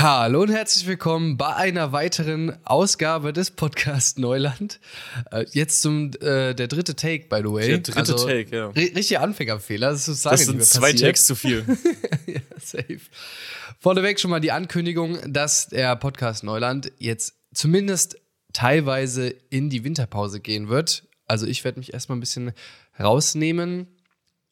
Hallo und herzlich willkommen bei einer weiteren Ausgabe des Podcast Neuland. Äh, jetzt zum äh, der dritte Take, by the way. Der dritte also, Take, ja. Richtiger Anfängerfehler. Das, ist das sind zwei passiert. Takes zu viel. ja, safe. Vorneweg schon mal die Ankündigung, dass der Podcast Neuland jetzt zumindest teilweise in die Winterpause gehen wird. Also ich werde mich erstmal ein bisschen rausnehmen.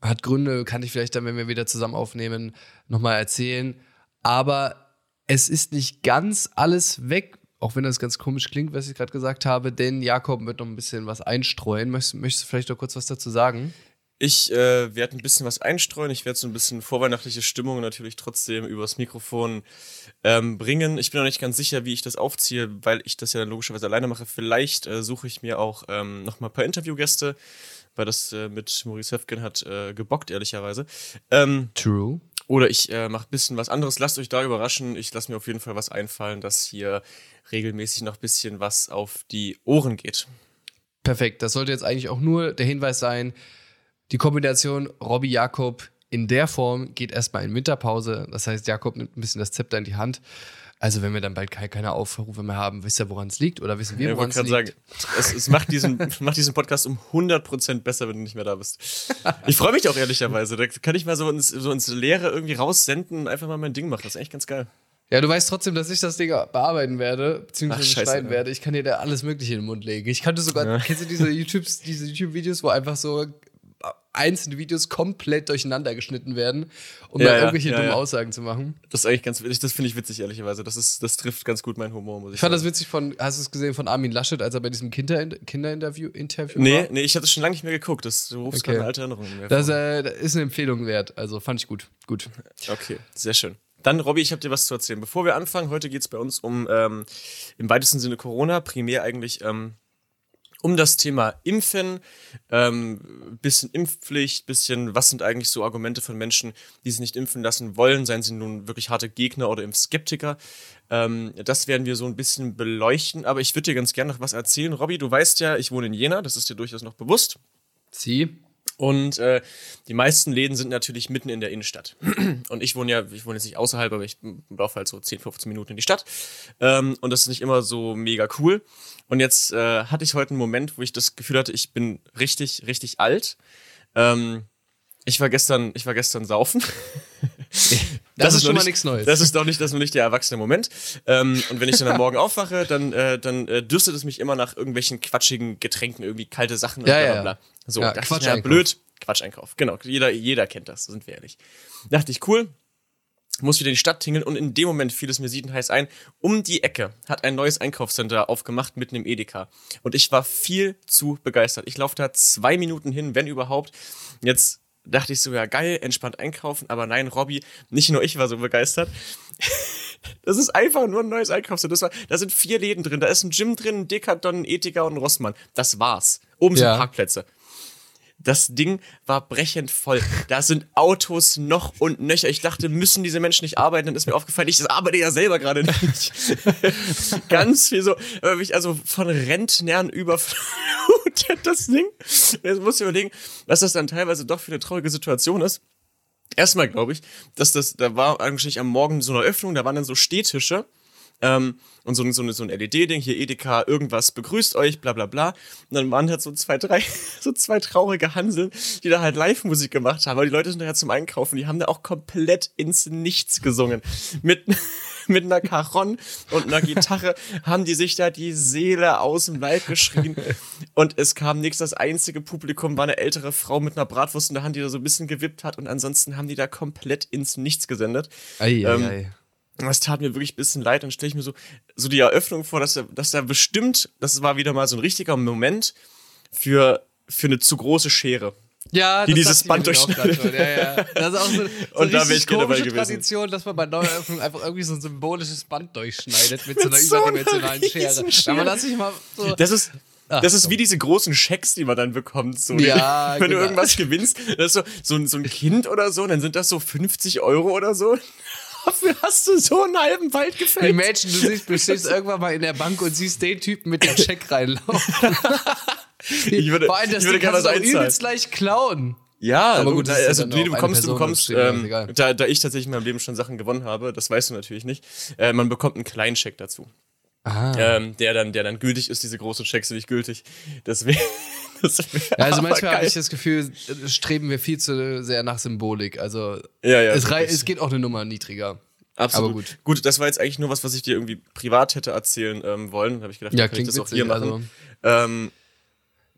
Hat Gründe, kann ich vielleicht dann, wenn wir wieder zusammen aufnehmen, nochmal erzählen. Aber es ist nicht ganz alles weg, auch wenn das ganz komisch klingt, was ich gerade gesagt habe, denn Jakob wird noch ein bisschen was einstreuen. Möchtest, möchtest du vielleicht noch kurz was dazu sagen? Ich äh, werde ein bisschen was einstreuen. Ich werde so ein bisschen vorweihnachtliche Stimmung natürlich trotzdem übers Mikrofon ähm, bringen. Ich bin noch nicht ganz sicher, wie ich das aufziehe, weil ich das ja dann logischerweise alleine mache. Vielleicht äh, suche ich mir auch ähm, noch mal ein paar Interviewgäste, weil das äh, mit Maurice Höfgen hat äh, gebockt, ehrlicherweise. Ähm, True. Oder ich äh, mache ein bisschen was anderes. Lasst euch da überraschen. Ich lasse mir auf jeden Fall was einfallen, dass hier regelmäßig noch ein bisschen was auf die Ohren geht. Perfekt. Das sollte jetzt eigentlich auch nur der Hinweis sein. Die Kombination Robby Jakob in der Form geht erstmal in Winterpause. Das heißt, Jakob nimmt ein bisschen das Zepter in die Hand. Also, wenn wir dann bald keine Aufrufe mehr haben, wisst ihr, woran es liegt? Oder wissen wir, woran es liegt? Sagen, es, es macht, diesen, macht diesen Podcast um 100% besser, wenn du nicht mehr da bist. Ich freue mich auch ehrlicherweise. Da kann ich mal so ins, so ins Leere irgendwie raussenden und einfach mal mein Ding machen. Das ist echt ganz geil. Ja, du weißt trotzdem, dass ich das Ding bearbeiten werde, beziehungsweise Ach, scheiße, schneiden ja. werde. Ich kann dir da alles Mögliche in den Mund legen. Ich kannte sogar, ja. kennst du diese YouTube-Videos, diese YouTube wo einfach so einzelne Videos komplett durcheinander geschnitten werden, um ja, da irgendwelche ja, dummen Aussagen zu machen. Das ist eigentlich ganz witzig, das finde ich witzig, ehrlicherweise. Das, ist, das trifft ganz gut meinen Humor, muss ich, ich fand das witzig von, hast du es gesehen, von Armin Laschet, als er bei diesem Kinder Kinderinterview Interview nee, war? Nee, ich hatte es schon lange nicht mehr geguckt. Das, du rufst okay. gerade eine alte Erinnerung mehr das, äh, ist eine Empfehlung wert, also fand ich gut. Gut. Okay, sehr schön. Dann, Robby, ich habe dir was zu erzählen. Bevor wir anfangen, heute geht es bei uns um ähm, im weitesten Sinne Corona, primär eigentlich ähm, um das Thema Impfen, ähm, bisschen Impfpflicht, bisschen, was sind eigentlich so Argumente von Menschen, die sich nicht impfen lassen wollen, seien sie nun wirklich harte Gegner oder Impfskeptiker. Ähm, das werden wir so ein bisschen beleuchten, aber ich würde dir ganz gerne noch was erzählen. Robby, du weißt ja, ich wohne in Jena, das ist dir durchaus noch bewusst. Sie? Und äh, die meisten Läden sind natürlich mitten in der Innenstadt. Und ich wohne ja, ich wohne jetzt nicht außerhalb, aber ich laufe halt so 10, 15 Minuten in die Stadt. Ähm, und das ist nicht immer so mega cool. Und jetzt äh, hatte ich heute einen Moment, wo ich das Gefühl hatte, ich bin richtig, richtig alt. Ähm, ich war gestern, ich war gestern saufen. Das, das, ist schon mal nichts Neues. Das ist doch nicht, das ist noch nicht der erwachsene Moment. Ähm, und wenn ich dann am Morgen aufwache, dann, äh, dann äh, dürstet es mich immer nach irgendwelchen quatschigen Getränken, irgendwie kalte Sachen und ja, bla bla bla. So, ja, dachte ich, ja, blöd. Quatscheinkauf. Genau, jeder, jeder kennt das, sind wir ehrlich. Dachte ich, cool, muss wieder in die Stadt tingeln und in dem Moment fiel es mir siedenheiß ein, um die Ecke hat ein neues Einkaufscenter aufgemacht mitten im Edeka. Und ich war viel zu begeistert. Ich laufe da zwei Minuten hin, wenn überhaupt. Jetzt dachte ich so, ja geil, entspannt einkaufen, aber nein, Robby, nicht nur ich war so begeistert. Das ist einfach nur ein neues Einkaufscenter. da sind vier Läden drin. Da ist ein Gym drin, ein Decathlon, ein Ethika und ein Rossmann. Das war's. Oben ja. sind Parkplätze. Das Ding war brechend voll. Da sind Autos noch und nöcher. Ich dachte, müssen diese Menschen nicht arbeiten? Dann ist mir aufgefallen, ich arbeite ja selber gerade nicht. Ganz viel so, also von Rentnern überflutet das Ding. Jetzt muss ich überlegen, was das dann teilweise doch für eine traurige Situation ist. Erstmal glaube ich, dass das, da war eigentlich am Morgen so eine Öffnung, da waren dann so Stehtische ähm, und so, so, so ein LED-Ding, hier Edeka, irgendwas begrüßt euch, bla bla bla. Und dann waren halt so zwei, drei, so zwei traurige Hanseln, die da halt Live-Musik gemacht haben. Aber die Leute sind da ja zum Einkaufen, die haben da auch komplett ins Nichts gesungen. Mit, mit einer Caron und einer Gitarre haben die sich da die Seele aus dem Leib geschrien. Und es kam nichts. Das einzige Publikum war eine ältere Frau mit einer Bratwurst in der Hand, die da so ein bisschen gewippt hat. Und ansonsten haben die da komplett ins Nichts gesendet. Ei, ähm, ei, ei. Das tat mir wirklich ein bisschen leid. Dann stelle ich mir so, so die Eröffnung vor, dass da, dass da bestimmt, das war wieder mal so ein richtiger Moment für, für eine zu große Schere. Ja, die dieses Band durchschneidet. Ja, ja. Das ist auch so, so und da ich gerne dabei gewesen. Tradition, dass man bei Neueröffnung einfach irgendwie so ein symbolisches Band durchschneidet mit, mit so einer so überdimensionalen Schere. Schere. man sich mal so das ist Ach, das ist komm. wie diese großen Schecks, die man dann bekommt. So, ja, wenn genau. du irgendwas gewinnst, das ist so, so, so ein Kind oder so, dann sind das so 50 Euro oder so. Dafür hast du so einen halben Wald gefällt. Imagine, du siehst, du stehst irgendwann mal in der Bank und siehst den Typen mit dem Check reinlaufen. ich würde, Vor allem, das ich würde gerne was übelst leicht klauen. Ja, Aber du, gut, ist ja also dann nee, auch du bekommst, du Person, bekommst, deswegen ist ähm, da, da ich tatsächlich in meinem Leben schon Sachen gewonnen habe, das weißt du natürlich nicht, äh, man bekommt einen kleinen Check dazu, Ah. ähm, der dann, der dann gültig ist. Diese großen Checks sind nicht gültig. Deswegen. Also manchmal habe ich das Gefühl, streben wir viel zu sehr nach Symbolik. Also ja, ja, es, es geht auch eine Nummer niedriger. Absolut. aber gut. gut. das war jetzt eigentlich nur was, was ich dir irgendwie privat hätte erzählen ähm, wollen. Da habe ich gedacht, Ja, kann ich das auch witzig. hier machen. Also, Ähm,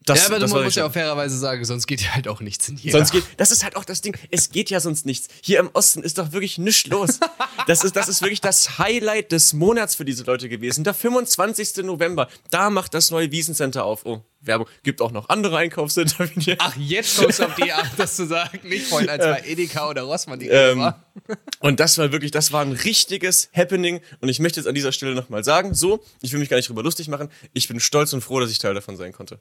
das, ja, aber das man war muss schon- ja auch fairerweise sagen, sonst geht ja halt auch nichts in hier. Sonst geht, das ist halt auch das Ding, es geht ja sonst nichts. Hier im Osten ist doch wirklich nichts los. Das ist, das ist wirklich das Highlight des Monats für diese Leute gewesen. Der 25. November, da macht das neue Wiesencenter auf. Oh, Werbung. Gibt auch noch andere Einkaufscenter. Ach, jetzt kommst du auf die Art, das zu sagen. Nicht vorhin, als bei Edeka oder Rossmann die Ähm, war. Und das war wirklich, das war ein richtiges Happening. Und ich möchte jetzt an dieser Stelle nochmal sagen, so, ich will mich gar nicht drüber lustig machen. Ich bin stolz und froh, dass ich Teil davon sein konnte.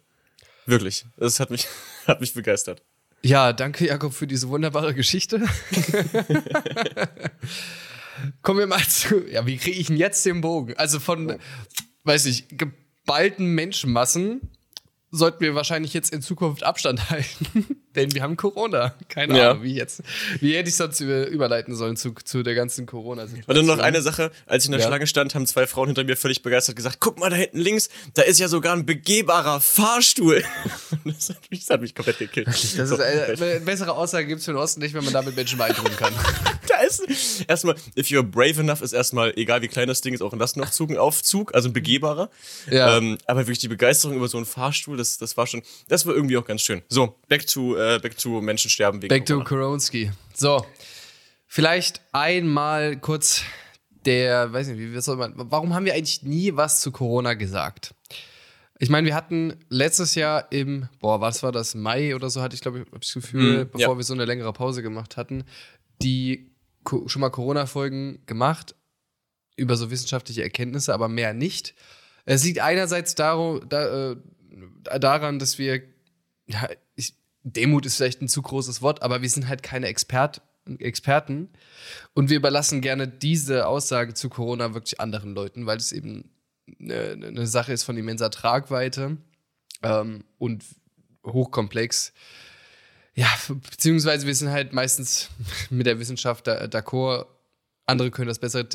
Wirklich. Das hat mich, hat mich begeistert. Ja, danke Jakob für diese wunderbare Geschichte. Kommen wir mal zu, ja, wie kriege ich denn jetzt den Bogen? Also von, weiß ich, geballten Menschenmassen sollten wir wahrscheinlich jetzt in Zukunft Abstand halten, denn wir haben Corona. Keine Ja. Ahnung, wie jetzt. Wie hätte ich sonst über- überleiten sollen zu, zu der ganzen Corona-Situation? Und dann noch eine Sache, als ich in der Ja. Schlange stand, haben zwei Frauen hinter mir völlig begeistert gesagt, guck mal da hinten links, da ist ja sogar ein begehbarer Fahrstuhl. Das hat mich, das hat mich komplett gekillt. Das ist, äh, eine bessere Aussage gibt es für den Osten nicht, wenn man damit Menschen beeindrucken kann. da ist erstmal, if you're brave enough, ist erstmal, egal wie klein das Ding ist, auch ein Lastenaufzug ein Aufzug, also ein begehbarer. Ja. Ähm, aber wirklich die Begeisterung über so einen Fahrstuhl, das, das war schon, das war irgendwie auch ganz schön. So, back to, äh, back to Menschen sterben wegen Back to Corona. Koronski. So, vielleicht einmal kurz der, weiß nicht, wie soll man, warum haben wir eigentlich nie was zu Corona gesagt? Ich meine, wir hatten letztes Jahr im, boah, was war das, Mai oder so, hatte ich glaube ich das Gefühl, Hm, bevor ja. wir so eine längere Pause gemacht hatten, die Co- schon mal Corona-Folgen gemacht über so wissenschaftliche Erkenntnisse, aber mehr nicht. Es liegt einerseits daru, da, äh, daran, dass wir, ja, ich, Demut ist vielleicht ein zu großes Wort, aber wir sind halt keine Expert, Experten und wir überlassen gerne diese Aussagen zu Corona wirklich anderen Leuten, weil es eben eine, eine Sache ist von immenser Tragweite ähm, und hochkomplex. Ja, beziehungsweise wir sind halt meistens mit der Wissenschaft da- d'accord. Andere können das besser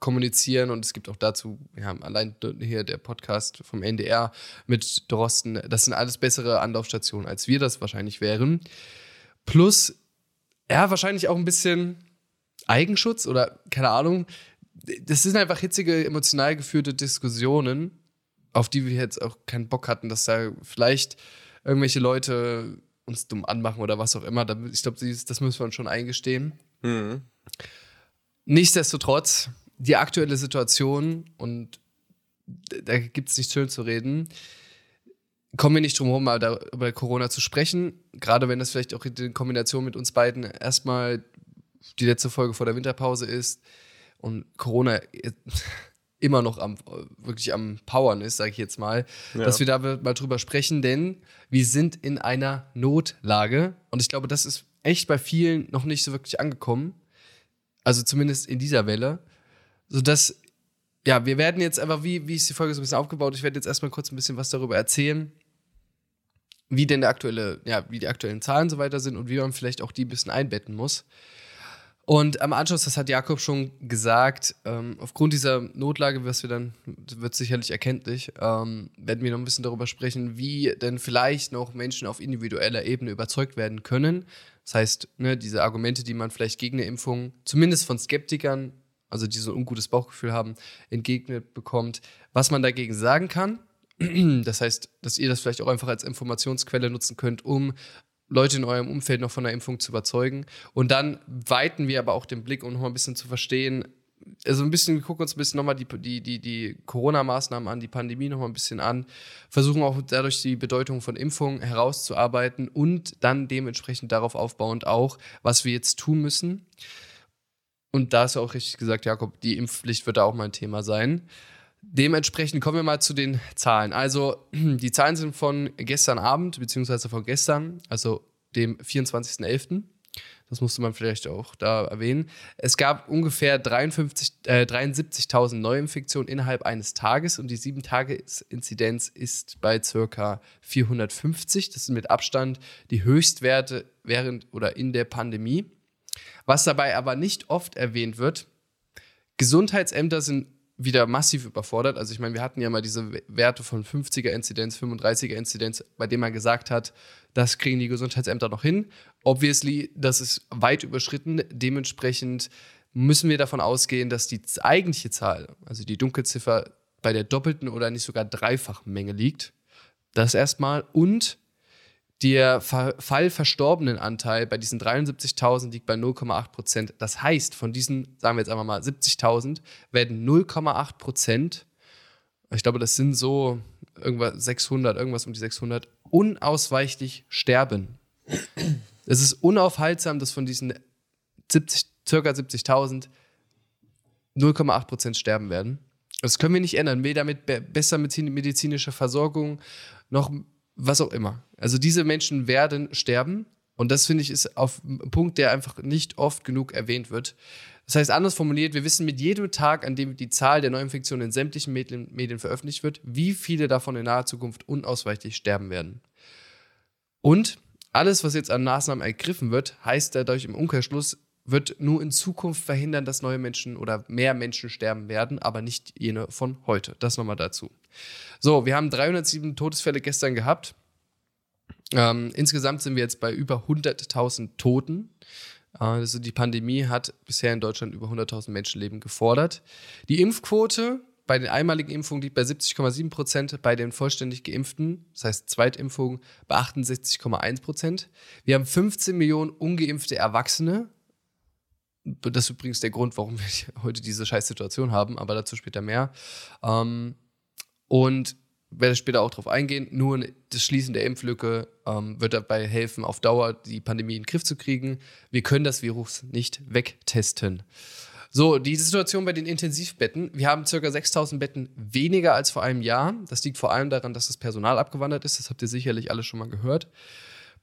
kommunizieren und es gibt auch dazu, ja, allein d- hier der Podcast vom NDR mit Drosten, das sind alles bessere Anlaufstationen, als wir das wahrscheinlich wären. Plus, ja, wahrscheinlich auch ein bisschen Eigenschutz oder keine Ahnung. Das sind einfach hitzige, emotional geführte Diskussionen, auf die wir jetzt auch keinen Bock hatten, dass da vielleicht irgendwelche Leute uns dumm anmachen oder was auch immer. Ich glaube, das müssen wir uns schon eingestehen. Mhm. Nichtsdestotrotz, die aktuelle Situation, und da gibt es nichts schön zu reden, kommen wir nicht drum herum, mal über Corona zu sprechen. Gerade wenn das vielleicht auch in Kombination mit uns beiden erstmal die letzte Folge vor der Winterpause ist und Corona immer noch am, wirklich am Powern ist, sage ich jetzt mal, Ja. dass wir da mal drüber sprechen, denn wir sind in einer Notlage und ich glaube, das ist echt bei vielen noch nicht so wirklich angekommen. Also zumindest in dieser Welle. Sodass, ja, wir werden jetzt einfach, wie, wie ist die Folge so ein bisschen aufgebaut? Ich werde jetzt erstmal kurz ein bisschen was darüber erzählen, wie denn der aktuelle, ja, wie die aktuellen Zahlen so weiter sind und wie man vielleicht auch die ein bisschen einbetten muss. Und am Anschluss, das hat Jakob schon gesagt, ähm, aufgrund dieser Notlage, was wir dann, wird sicherlich erkenntlich, ähm, werden wir noch ein bisschen darüber sprechen, wie denn vielleicht noch Menschen auf individueller Ebene überzeugt werden können. Das heißt, ne, diese Argumente, die man vielleicht gegen eine Impfung, zumindest von Skeptikern, also die so ein ungutes Bauchgefühl haben, entgegnet bekommt, was man dagegen sagen kann. Das heißt, dass ihr das vielleicht auch einfach als Informationsquelle nutzen könnt, um Leute in eurem Umfeld noch von der Impfung zu überzeugen. Und dann weiten wir aber auch den Blick, um noch mal ein bisschen zu verstehen, also ein bisschen, wir gucken uns ein bisschen nochmal die, die, die, die Corona-Maßnahmen an, die Pandemie nochmal ein bisschen an, versuchen auch dadurch die Bedeutung von Impfungen herauszuarbeiten und dann dementsprechend darauf aufbauend auch, was wir jetzt tun müssen. Und da ist ja auch richtig gesagt, Jakob, die Impfpflicht wird da auch mal ein Thema sein. Dementsprechend kommen wir mal zu den Zahlen. Also, die Zahlen sind von gestern Abend, beziehungsweise von gestern, also dem 24.11. Das musste man vielleicht auch da erwähnen. Es gab ungefähr 53, äh, 73.000 Neuinfektionen innerhalb eines Tages und die 7-Tage-Inzidenz ist bei circa 450. Das sind mit Abstand die Höchstwerte während oder in der Pandemie. Was dabei aber nicht oft erwähnt wird, Gesundheitsämter sind wieder massiv überfordert. Also ich meine, wir hatten ja mal diese Werte von 50er Inzidenz, 35er Inzidenz, bei denen man gesagt hat, das kriegen die Gesundheitsämter noch hin. Obviously, das ist weit überschritten. Dementsprechend müssen wir davon ausgehen, dass die eigentliche Zahl, also die Dunkelziffer, bei der doppelten oder nicht sogar dreifachen Menge liegt. Das erstmal. Und der Fallverstorbenenanteil bei diesen 73.000 liegt bei 0,8 Prozent. Das heißt, von diesen, sagen wir jetzt einfach mal 70.000, werden 0,8 Prozent, ich glaube, das sind so irgendwas 600, irgendwas um die 600, unausweichlich sterben. Es ist unaufhaltsam, dass von diesen 70, circa 70.000 0,8 Prozent sterben werden. Das können wir nicht ändern. Weder mit besser medizinischer Versorgung noch was auch immer. Also diese Menschen werden sterben und das finde ich ist auf ein Punkt, der einfach nicht oft genug erwähnt wird. Das heißt, anders formuliert, wir wissen mit jedem Tag, an dem die Zahl der Neuinfektionen in sämtlichen Medien, Medien veröffentlicht wird, wie viele davon in naher Zukunft unausweichlich sterben werden. Und alles, was jetzt an Maßnahmen ergriffen wird, heißt dadurch im Umkehrschluss, wird nur in Zukunft verhindern, dass neue Menschen oder mehr Menschen sterben werden, aber nicht jene von heute. Das nochmal dazu. So, wir haben 307 Todesfälle gestern gehabt. Ähm, insgesamt sind wir jetzt bei über 100.000 Toten. Äh, also die Pandemie hat bisher in Deutschland über 100.000 Menschenleben gefordert. Die Impfquote bei den einmaligen Impfungen liegt bei 70,7 Prozent, bei den vollständig Geimpften, das heißt Zweitimpfungen, bei 68,1 Prozent. Wir haben 15 Millionen ungeimpfte Erwachsene. Das ist übrigens der Grund, warum wir heute diese Scheißsituation haben, aber dazu später mehr. Ähm, und werde später auch darauf eingehen. Nur das Schließen der Impflücke ähm, wird dabei helfen, auf Dauer die Pandemie in den Griff zu kriegen. Wir können das Virus nicht wegtesten. So, die Situation bei den Intensivbetten. Wir haben ca. 6000 Betten weniger als vor einem Jahr. Das liegt vor allem daran, dass das Personal abgewandert ist. Das habt ihr sicherlich alle schon mal gehört.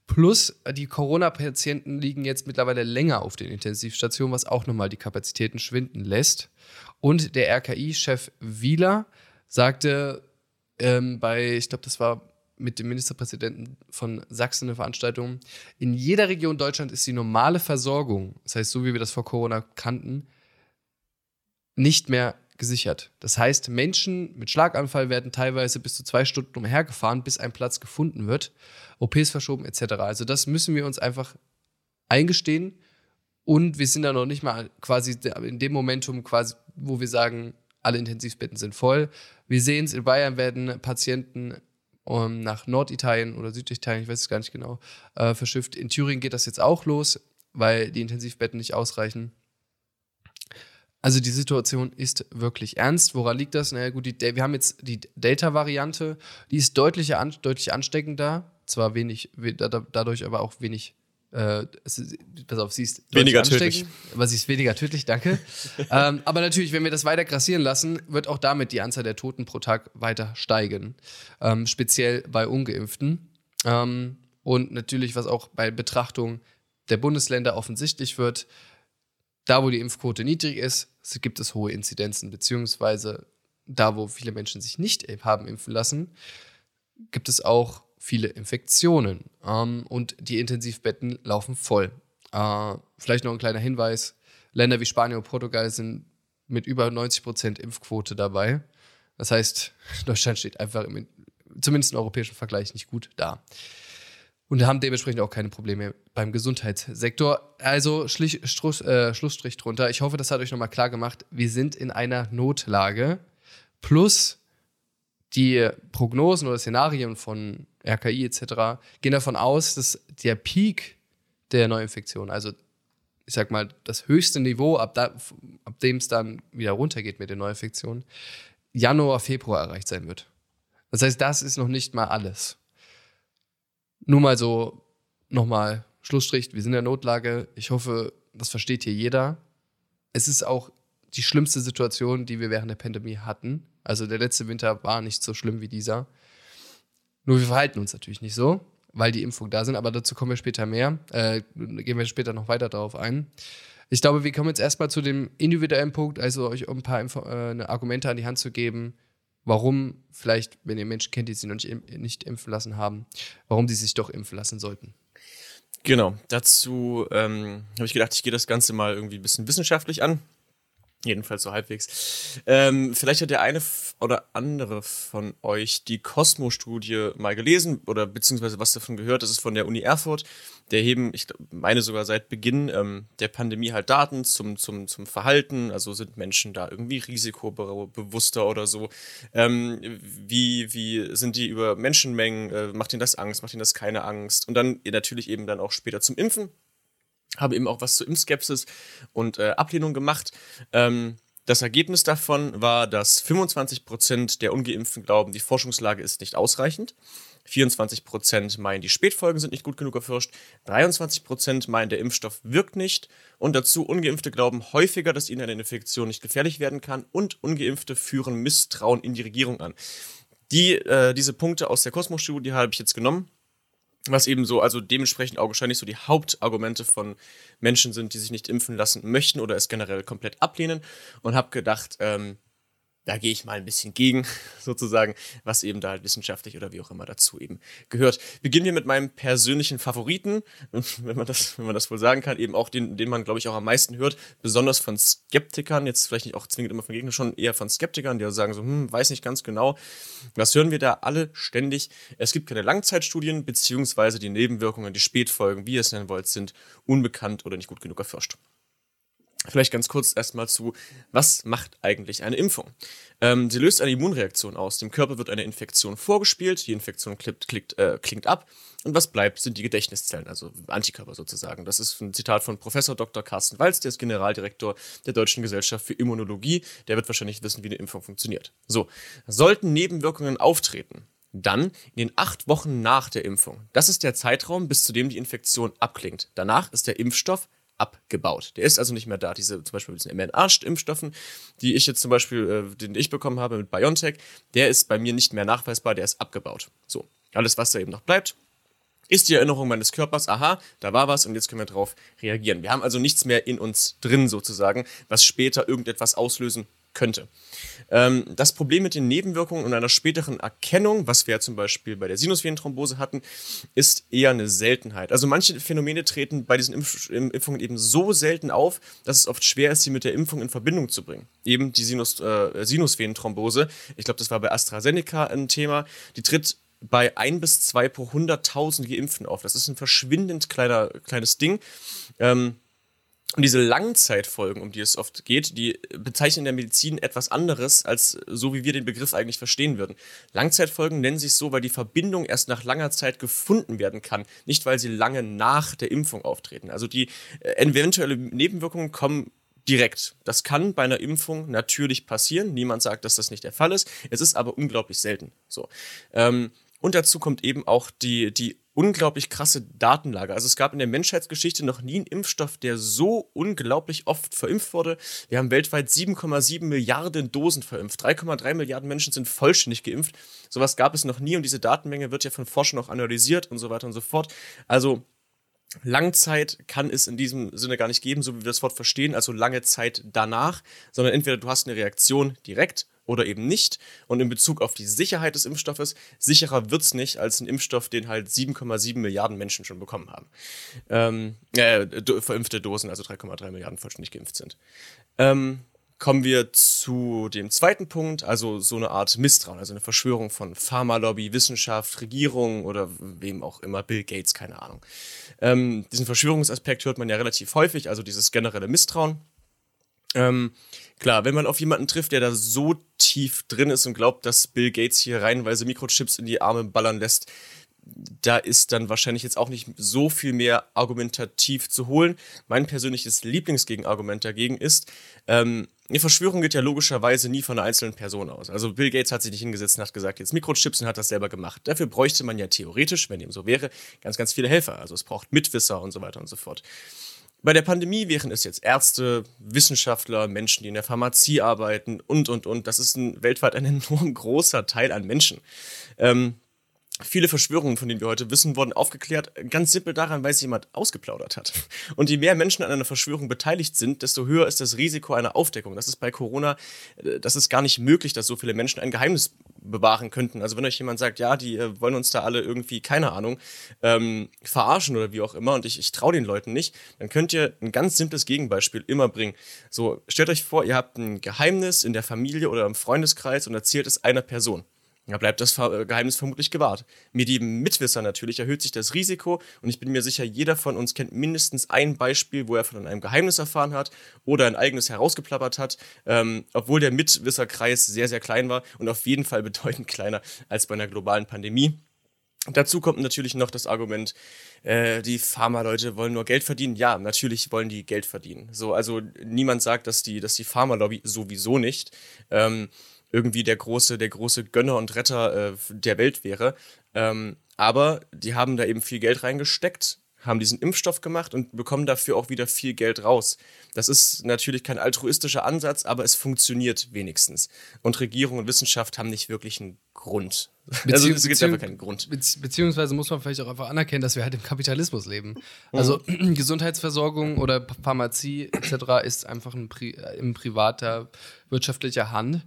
Plus, die Corona-Patienten liegen jetzt mittlerweile länger auf den Intensivstationen, was auch nochmal die Kapazitäten schwinden lässt. Und der RKI-Chef Wieler sagte ähm, bei, ich glaube, das war mit dem Ministerpräsidenten von Sachsen eine Veranstaltung, in jeder Region Deutschland ist die normale Versorgung, das heißt, so wie wir das vor Corona kannten, nicht mehr gesichert. Das heißt, Menschen mit Schlaganfall werden teilweise bis zu zwei Stunden umhergefahren, bis ein Platz gefunden wird, OPs verschoben etc. Also das müssen wir uns einfach eingestehen und wir sind da noch nicht mal quasi in dem Momentum quasi, wo wir sagen, alle Intensivbetten sind voll. Wir sehen es, in Bayern werden Patienten um, ähm, nach Norditalien oder Süditalien, ich weiß es gar nicht genau, äh, verschifft. In Thüringen geht das jetzt auch los, weil die Intensivbetten nicht ausreichen. Also die Situation ist wirklich ernst. Woran liegt das? Naja gut, die, wir haben jetzt die Delta-Variante, die ist deutlich, an, deutlich ansteckender, zwar wenig, dadurch aber auch wenig äh, pass auf, sie ist weniger tödlich. Aber sie ist weniger tödlich, danke. ähm, aber natürlich, wenn wir das weiter grassieren lassen, wird auch damit die Anzahl der Toten pro Tag weiter steigen. Ähm, speziell bei Ungeimpften. Ähm, und natürlich, was auch bei Betrachtung der Bundesländer offensichtlich wird, da wo die Impfquote niedrig ist, gibt es hohe Inzidenzen, beziehungsweise da wo viele Menschen sich nicht haben impfen lassen, gibt es auch viele Infektionen ähm, und die Intensivbetten laufen voll. Äh, vielleicht noch ein kleiner Hinweis: Länder wie Spanien und Portugal sind mit über 90 Prozent Impfquote dabei. Das heißt, Deutschland steht einfach im, zumindest im europäischen Vergleich nicht gut da. Und haben dementsprechend auch keine Probleme beim Gesundheitssektor. Also Schlich, Struss, äh, Schlussstrich drunter. Ich hoffe, das hat euch nochmal klar gemacht. Wir sind in einer Notlage. Plus die Prognosen oder Szenarien von RKI etc. gehen davon aus, dass der Peak der Neuinfektion, also ich sag mal, das höchste Niveau, ab, ab dem es dann wieder runtergeht mit den Neuinfektionen, Januar, Februar erreicht sein wird. Das heißt, das ist noch nicht mal alles. Nur mal so, nochmal Schlussstrich, wir sind in der Notlage. Ich hoffe, das versteht hier jeder. Es ist auch die schlimmste Situation, die wir während der Pandemie hatten. Also der letzte Winter war nicht so schlimm wie dieser. Nur wir verhalten uns natürlich nicht so. weil die Impfung da sind, aber dazu kommen wir später mehr. Äh, gehen wir später noch weiter darauf ein. Ich glaube, wir kommen jetzt erstmal zu dem individuellen Punkt, also euch ein paar Info äh, Argumente an die Hand zu geben, warum vielleicht, wenn ihr Menschen kennt, die sich noch nicht, nicht impfen lassen haben, warum sie sich doch impfen lassen sollten. Genau, dazu ähm, habe ich gedacht, ich gehe das Ganze mal irgendwie ein bisschen wissenschaftlich an. Jedenfalls so halbwegs. Ähm, vielleicht hat der eine oder andere von euch die Cosmo-Studie mal gelesen oder beziehungsweise was davon gehört. Das ist von der Uni Erfurt. Der heben, ich meine sogar seit Beginn ähm, der Pandemie halt Daten zum, zum, zum Verhalten. Also sind Menschen da irgendwie risikobewusster oder so. Ähm, wie, wie sind die über Menschenmengen? Äh, macht ihnen das Angst? Macht ihnen das keine Angst? Und dann natürlich eben dann auch später zum Impfen habe eben auch was zu Impfskepsis und äh, Ablehnung gemacht. Ähm, das Ergebnis davon war, dass 25% der Ungeimpften glauben, die Forschungslage ist nicht ausreichend. 24% meinen, die Spätfolgen sind nicht gut genug erforscht. 23% meinen, der Impfstoff wirkt nicht. Und dazu, Ungeimpfte glauben häufiger, dass ihnen eine Infektion nicht gefährlich werden kann. Und Ungeimpfte führen Misstrauen in die Regierung an. Die, äh, diese Punkte aus der Kosmos-Studie habe ich jetzt genommen was eben so, also dementsprechend augenscheinlich so die Hauptargumente von Menschen sind, die sich nicht impfen lassen möchten oder es generell komplett ablehnen. Und habe gedacht, ähm, da gehe ich mal ein bisschen gegen, sozusagen, was eben da halt wissenschaftlich oder wie auch immer dazu eben gehört. Beginnen wir mit meinem persönlichen Favoriten, wenn man das, wenn man das wohl sagen kann, eben auch den, den man, glaube ich, auch am meisten hört, besonders von Skeptikern, jetzt vielleicht nicht auch zwingend immer von Gegnern, schon eher von Skeptikern, die sagen so, hm, weiß nicht ganz genau. Was hören wir da alle ständig? Es gibt keine Langzeitstudien, beziehungsweise die Nebenwirkungen, die Spätfolgen, wie ihr es nennen wollt, sind unbekannt oder nicht gut genug erforscht. Vielleicht ganz kurz erstmal zu, was macht eigentlich eine Impfung? Ähm, sie löst eine Immunreaktion aus. Dem Körper wird eine Infektion vorgespielt, die Infektion klickt, klickt, äh, klingt ab und was bleibt, sind die Gedächtniszellen, also Antikörper sozusagen. Das ist ein Zitat von Professor Dr. Carsten Walz, der ist Generaldirektor der Deutschen Gesellschaft für Immunologie. Der wird wahrscheinlich wissen, wie eine Impfung funktioniert. So, sollten Nebenwirkungen auftreten, dann in den acht Wochen nach der Impfung. Das ist der Zeitraum, bis zu dem die Infektion abklingt. Danach ist der Impfstoff abgebaut. Der ist also nicht mehr da. Diese zum Beispiel diesen mRNA-Impfstoffen, die ich jetzt zum Beispiel, äh, den ich bekommen habe mit BioNTech, der ist bei mir nicht mehr nachweisbar, der ist abgebaut. So, alles, was da eben noch bleibt, ist die Erinnerung meines Körpers, aha, da war was und jetzt können wir darauf reagieren. Wir haben also nichts mehr in uns drin sozusagen, was später irgendetwas auslösen könnte. Ähm, das Problem mit den Nebenwirkungen und einer späteren Erkennung, was wir ja zum Beispiel bei der Sinusvenenthrombose hatten, ist eher eine Seltenheit. Also manche Phänomene treten bei diesen Impf Impfungen eben so selten auf, dass es oft schwer ist, sie mit der Impfung in Verbindung zu bringen. Eben die Sinus, äh, Sinusvenenthrombose, ich glaube, das war bei AstraZeneca ein Thema, die tritt bei ein bis zwei pro 100.000 Geimpften auf. Das ist ein verschwindend kleiner, kleines Ding. Ähm, und diese Langzeitfolgen, um die es oft geht, die bezeichnen in der Medizin etwas anderes, als so wie wir den Begriff eigentlich verstehen würden. Langzeitfolgen nennen sich so, weil die Verbindung erst nach langer Zeit gefunden werden kann, nicht weil sie lange nach der Impfung auftreten. Also die äh, eventuelle Nebenwirkungen kommen direkt. Das kann bei einer Impfung natürlich passieren. Niemand sagt, dass das nicht der Fall ist. Es ist aber unglaublich selten. So. Ähm, und dazu kommt eben auch die, die unglaublich krasse Datenlage. Also es gab in der Menschheitsgeschichte noch nie einen Impfstoff, der so unglaublich oft verimpft wurde. Wir haben weltweit 7,7 Milliarden Dosen verimpft. 3,3 Milliarden Menschen sind vollständig geimpft. Sowas gab es noch nie und diese Datenmenge wird ja von Forschern auch analysiert und so weiter und so fort. Also Langzeit kann es in diesem Sinne gar nicht geben, so wie wir das Wort verstehen, also lange Zeit danach, sondern entweder du hast eine Reaktion direkt oder eben nicht. Und in Bezug auf die Sicherheit des Impfstoffes, sicherer wird es nicht als ein Impfstoff, den halt 7,7 Milliarden Menschen schon bekommen haben. Ähm, äh, verimpfte Dosen, also 3,3 Milliarden vollständig geimpft sind. Ähm, kommen wir zu dem zweiten Punkt, also so eine Art Misstrauen, also eine Verschwörung von Pharmalobby, Wissenschaft, Regierung oder wem auch immer, Bill Gates, keine Ahnung. Ähm, diesen Verschwörungsaspekt hört man ja relativ häufig, also dieses generelle Misstrauen. Ähm, klar, wenn man auf jemanden trifft, der da so tief drin ist und glaubt, dass Bill Gates hier reihenweise Mikrochips in die Arme ballern lässt, da ist dann wahrscheinlich jetzt auch nicht so viel mehr argumentativ zu holen. Mein persönliches Lieblingsgegenargument dagegen ist, ähm, eine Verschwörung geht ja logischerweise nie von einer einzelnen Person aus. Also Bill Gates hat sich nicht hingesetzt und hat gesagt, jetzt Mikrochips und hat das selber gemacht. Dafür bräuchte man ja theoretisch, wenn dem so wäre, ganz, ganz viele Helfer. Also es braucht Mitwisser und so weiter und so fort. Bei der Pandemie wären es jetzt Ärzte, Wissenschaftler, Menschen, die in der Pharmazie arbeiten und, und, und. Das ist ein, weltweit ein enorm großer Teil an Menschen. Ähm, Viele Verschwörungen, von denen wir heute wissen, wurden aufgeklärt, ganz simpel daran, weil sich jemand ausgeplaudert hat. Und je mehr Menschen an einer Verschwörung beteiligt sind, desto höher ist das Risiko einer Aufdeckung. Das ist bei Corona, äh, das ist gar nicht möglich, dass so viele Menschen ein Geheimnis bewahren könnten. Also wenn euch jemand sagt, ja, die äh, wollen uns da alle irgendwie, keine Ahnung, ähm, verarschen oder wie auch immer und ich, ich traue den Leuten nicht, dann könnt ihr ein ganz simples Gegenbeispiel immer bringen. So, stellt euch vor, ihr habt ein Geheimnis in der Familie oder im Freundeskreis und erzählt es einer Person. Da bleibt das äh, Geheimnis vermutlich gewahrt. Mit jedem Mitwisser natürlich erhöht sich das Risiko und ich bin mir sicher, jeder von uns kennt mindestens ein Beispiel, wo er von einem Geheimnis erfahren hat oder ein eigenes herausgeplappert hat, ähm, obwohl der Mitwisserkreis sehr, sehr klein war und auf jeden Fall bedeutend kleiner als bei einer globalen Pandemie. Dazu kommt natürlich noch das Argument, äh, die Pharma-Leute wollen nur Geld verdienen. Ja, natürlich wollen die Geld verdienen. So, also niemand sagt, dass die, dass die Pharma-Lobby sowieso nicht. Ähm, irgendwie der große, der große Gönner und Retter äh, der Welt wäre. Ähm, aber die haben da eben viel Geld reingesteckt, haben diesen Impfstoff gemacht und bekommen dafür auch wieder viel Geld raus. Das ist natürlich kein altruistischer Ansatz, aber es funktioniert wenigstens. Und Regierung und Wissenschaft haben nicht wirklich einen Grund. Beziehungs also es gibt einfach keinen Grund. Beziehungsweise muss man vielleicht auch einfach anerkennen, dass wir halt im Kapitalismus leben. Also mhm. Gesundheitsversorgung oder Pharmazie etc. ist einfach ein Pri in privater wirtschaftlicher Hand.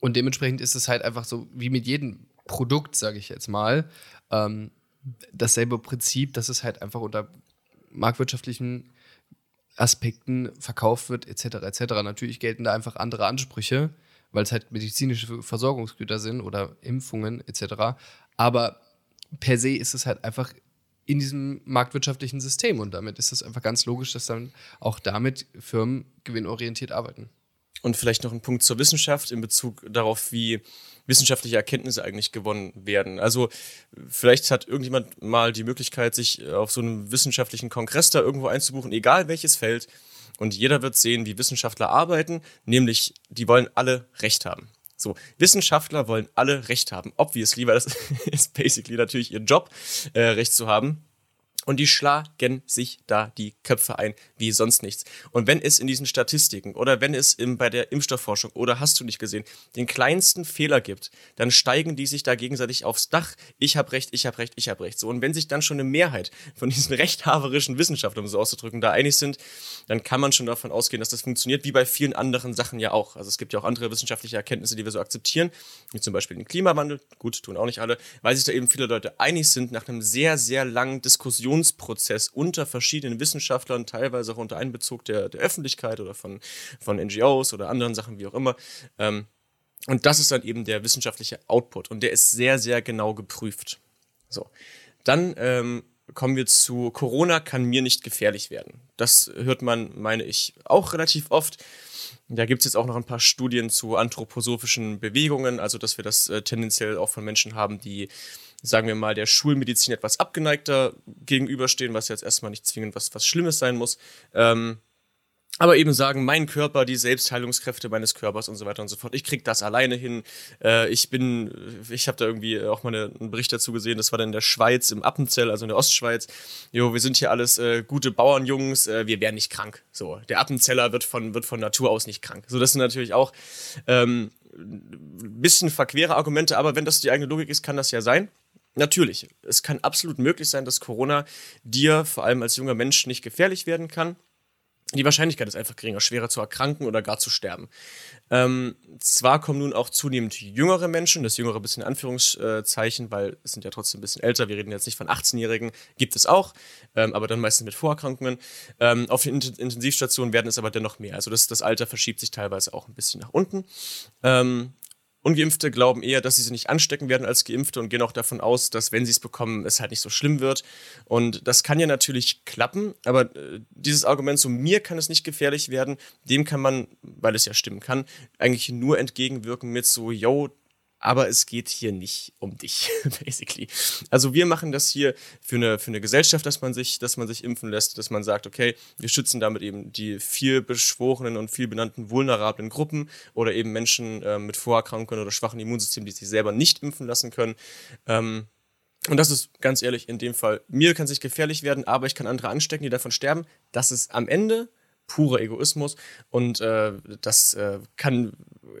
Und dementsprechend ist es halt einfach so, wie mit jedem Produkt, sage ich jetzt mal, ähm, dasselbe Prinzip, dass es halt einfach unter marktwirtschaftlichen Aspekten verkauft wird, etc. etc. Natürlich gelten da einfach andere Ansprüche, weil es halt medizinische Versorgungsgüter sind oder Impfungen etc. Aber per se ist es halt einfach in diesem marktwirtschaftlichen System und damit ist es einfach ganz logisch, dass dann auch damit Firmen gewinnorientiert arbeiten. Und vielleicht noch ein Punkt zur Wissenschaft in Bezug darauf, wie wissenschaftliche Erkenntnisse eigentlich gewonnen werden. Also vielleicht hat irgendjemand mal die Möglichkeit, sich auf so einem wissenschaftlichen Kongress da irgendwo einzubuchen, egal welches Feld. Und jeder wird sehen, wie Wissenschaftler arbeiten, nämlich die wollen alle Recht haben. So, Wissenschaftler wollen alle Recht haben. Obviously, weil das ist basically natürlich ihr Job, äh, Recht zu haben und die schlagen sich da die Köpfe ein, wie sonst nichts. Und wenn es in diesen Statistiken oder wenn es im, bei der Impfstoffforschung oder hast du nicht gesehen, den kleinsten Fehler gibt, dann steigen die sich da gegenseitig aufs Dach. Ich habe recht, ich habe recht, ich habe recht. So, und wenn sich dann schon eine Mehrheit von diesen rechthaberischen Wissenschaftlern, um so auszudrücken, da einig sind, dann kann man schon davon ausgehen, dass das funktioniert, wie bei vielen anderen Sachen ja auch. Also es gibt ja auch andere wissenschaftliche Erkenntnisse, die wir so akzeptieren, wie zum Beispiel den Klimawandel. Gut, tun auch nicht alle, weil sich da eben viele Leute einig sind nach einem sehr, sehr langen Diskussions Diskussionsprozess unter verschiedenen Wissenschaftlern, teilweise auch unter Einbezug der, der Öffentlichkeit oder von, von NGOs oder anderen Sachen, wie auch immer. Ähm, und das ist dann eben der wissenschaftliche Output und der ist sehr, sehr genau geprüft. So, dann ähm, kommen wir zu Corona kann mir nicht gefährlich werden. Das hört man, meine ich, auch relativ oft. Da gibt es jetzt auch noch ein paar Studien zu anthroposophischen Bewegungen, also dass wir das äh, tendenziell auch von Menschen haben, die sagen wir mal, der Schulmedizin etwas abgeneigter gegenüberstehen, was jetzt erstmal nicht zwingend was, was Schlimmes sein muss. Ähm, aber eben sagen, mein Körper, die Selbstheilungskräfte meines Körpers und so weiter und so fort. Ich krieg das alleine hin. Äh, ich bin, ich habe da irgendwie auch mal eine, einen Bericht dazu gesehen, das war dann in der Schweiz, im Appenzell, also in der Ostschweiz. Jo, wir sind hier alles äh, gute Bauernjungs, äh, wir werden nicht krank. So, der Appenzeller wird von, wird von Natur aus nicht krank. So, das sind natürlich auch ähm, bisschen verquere Argumente, aber wenn das die eigene Logik ist, kann das ja sein. Natürlich, es kann absolut möglich sein, dass Corona dir vor allem als junger Mensch nicht gefährlich werden kann. Die Wahrscheinlichkeit ist einfach geringer, schwerer zu erkranken oder gar zu sterben. Ähm, zwar kommen nun auch zunehmend jüngere Menschen, das jüngere bisschen Anführungszeichen, weil es sind ja trotzdem ein bisschen älter, wir reden jetzt nicht von 18-Jährigen, gibt es auch, ähm, aber dann meistens mit Vorerkrankungen. Ähm, auf den Intensivstationen werden es aber dennoch mehr. Also das, das Alter verschiebt sich teilweise auch ein bisschen nach unten. Ungeimpfte glauben eher, dass sie sich nicht anstecken werden als Geimpfte und gehen auch davon aus, dass wenn sie es bekommen, es halt nicht so schlimm wird. Und das kann ja natürlich klappen, aber äh, dieses Argument, so mir kann es nicht gefährlich werden, dem kann man, weil es ja stimmen kann, eigentlich nur entgegenwirken mit so, yo, aber es geht hier nicht um dich, basically. Also wir machen das hier für eine, für eine Gesellschaft, dass man, sich, dass man sich impfen lässt, dass man sagt, okay, wir schützen damit eben die viel beschworenen und viel benannten vulnerablen Gruppen oder eben Menschen äh, mit Vorerkrankungen oder schwachen Immunsystemen, die sich selber nicht impfen lassen können. Ähm, und das ist ganz ehrlich in dem Fall, mir kann es nicht gefährlich werden, aber ich kann andere anstecken, die davon sterben. Das ist am Ende purer Egoismus und äh, das äh, kann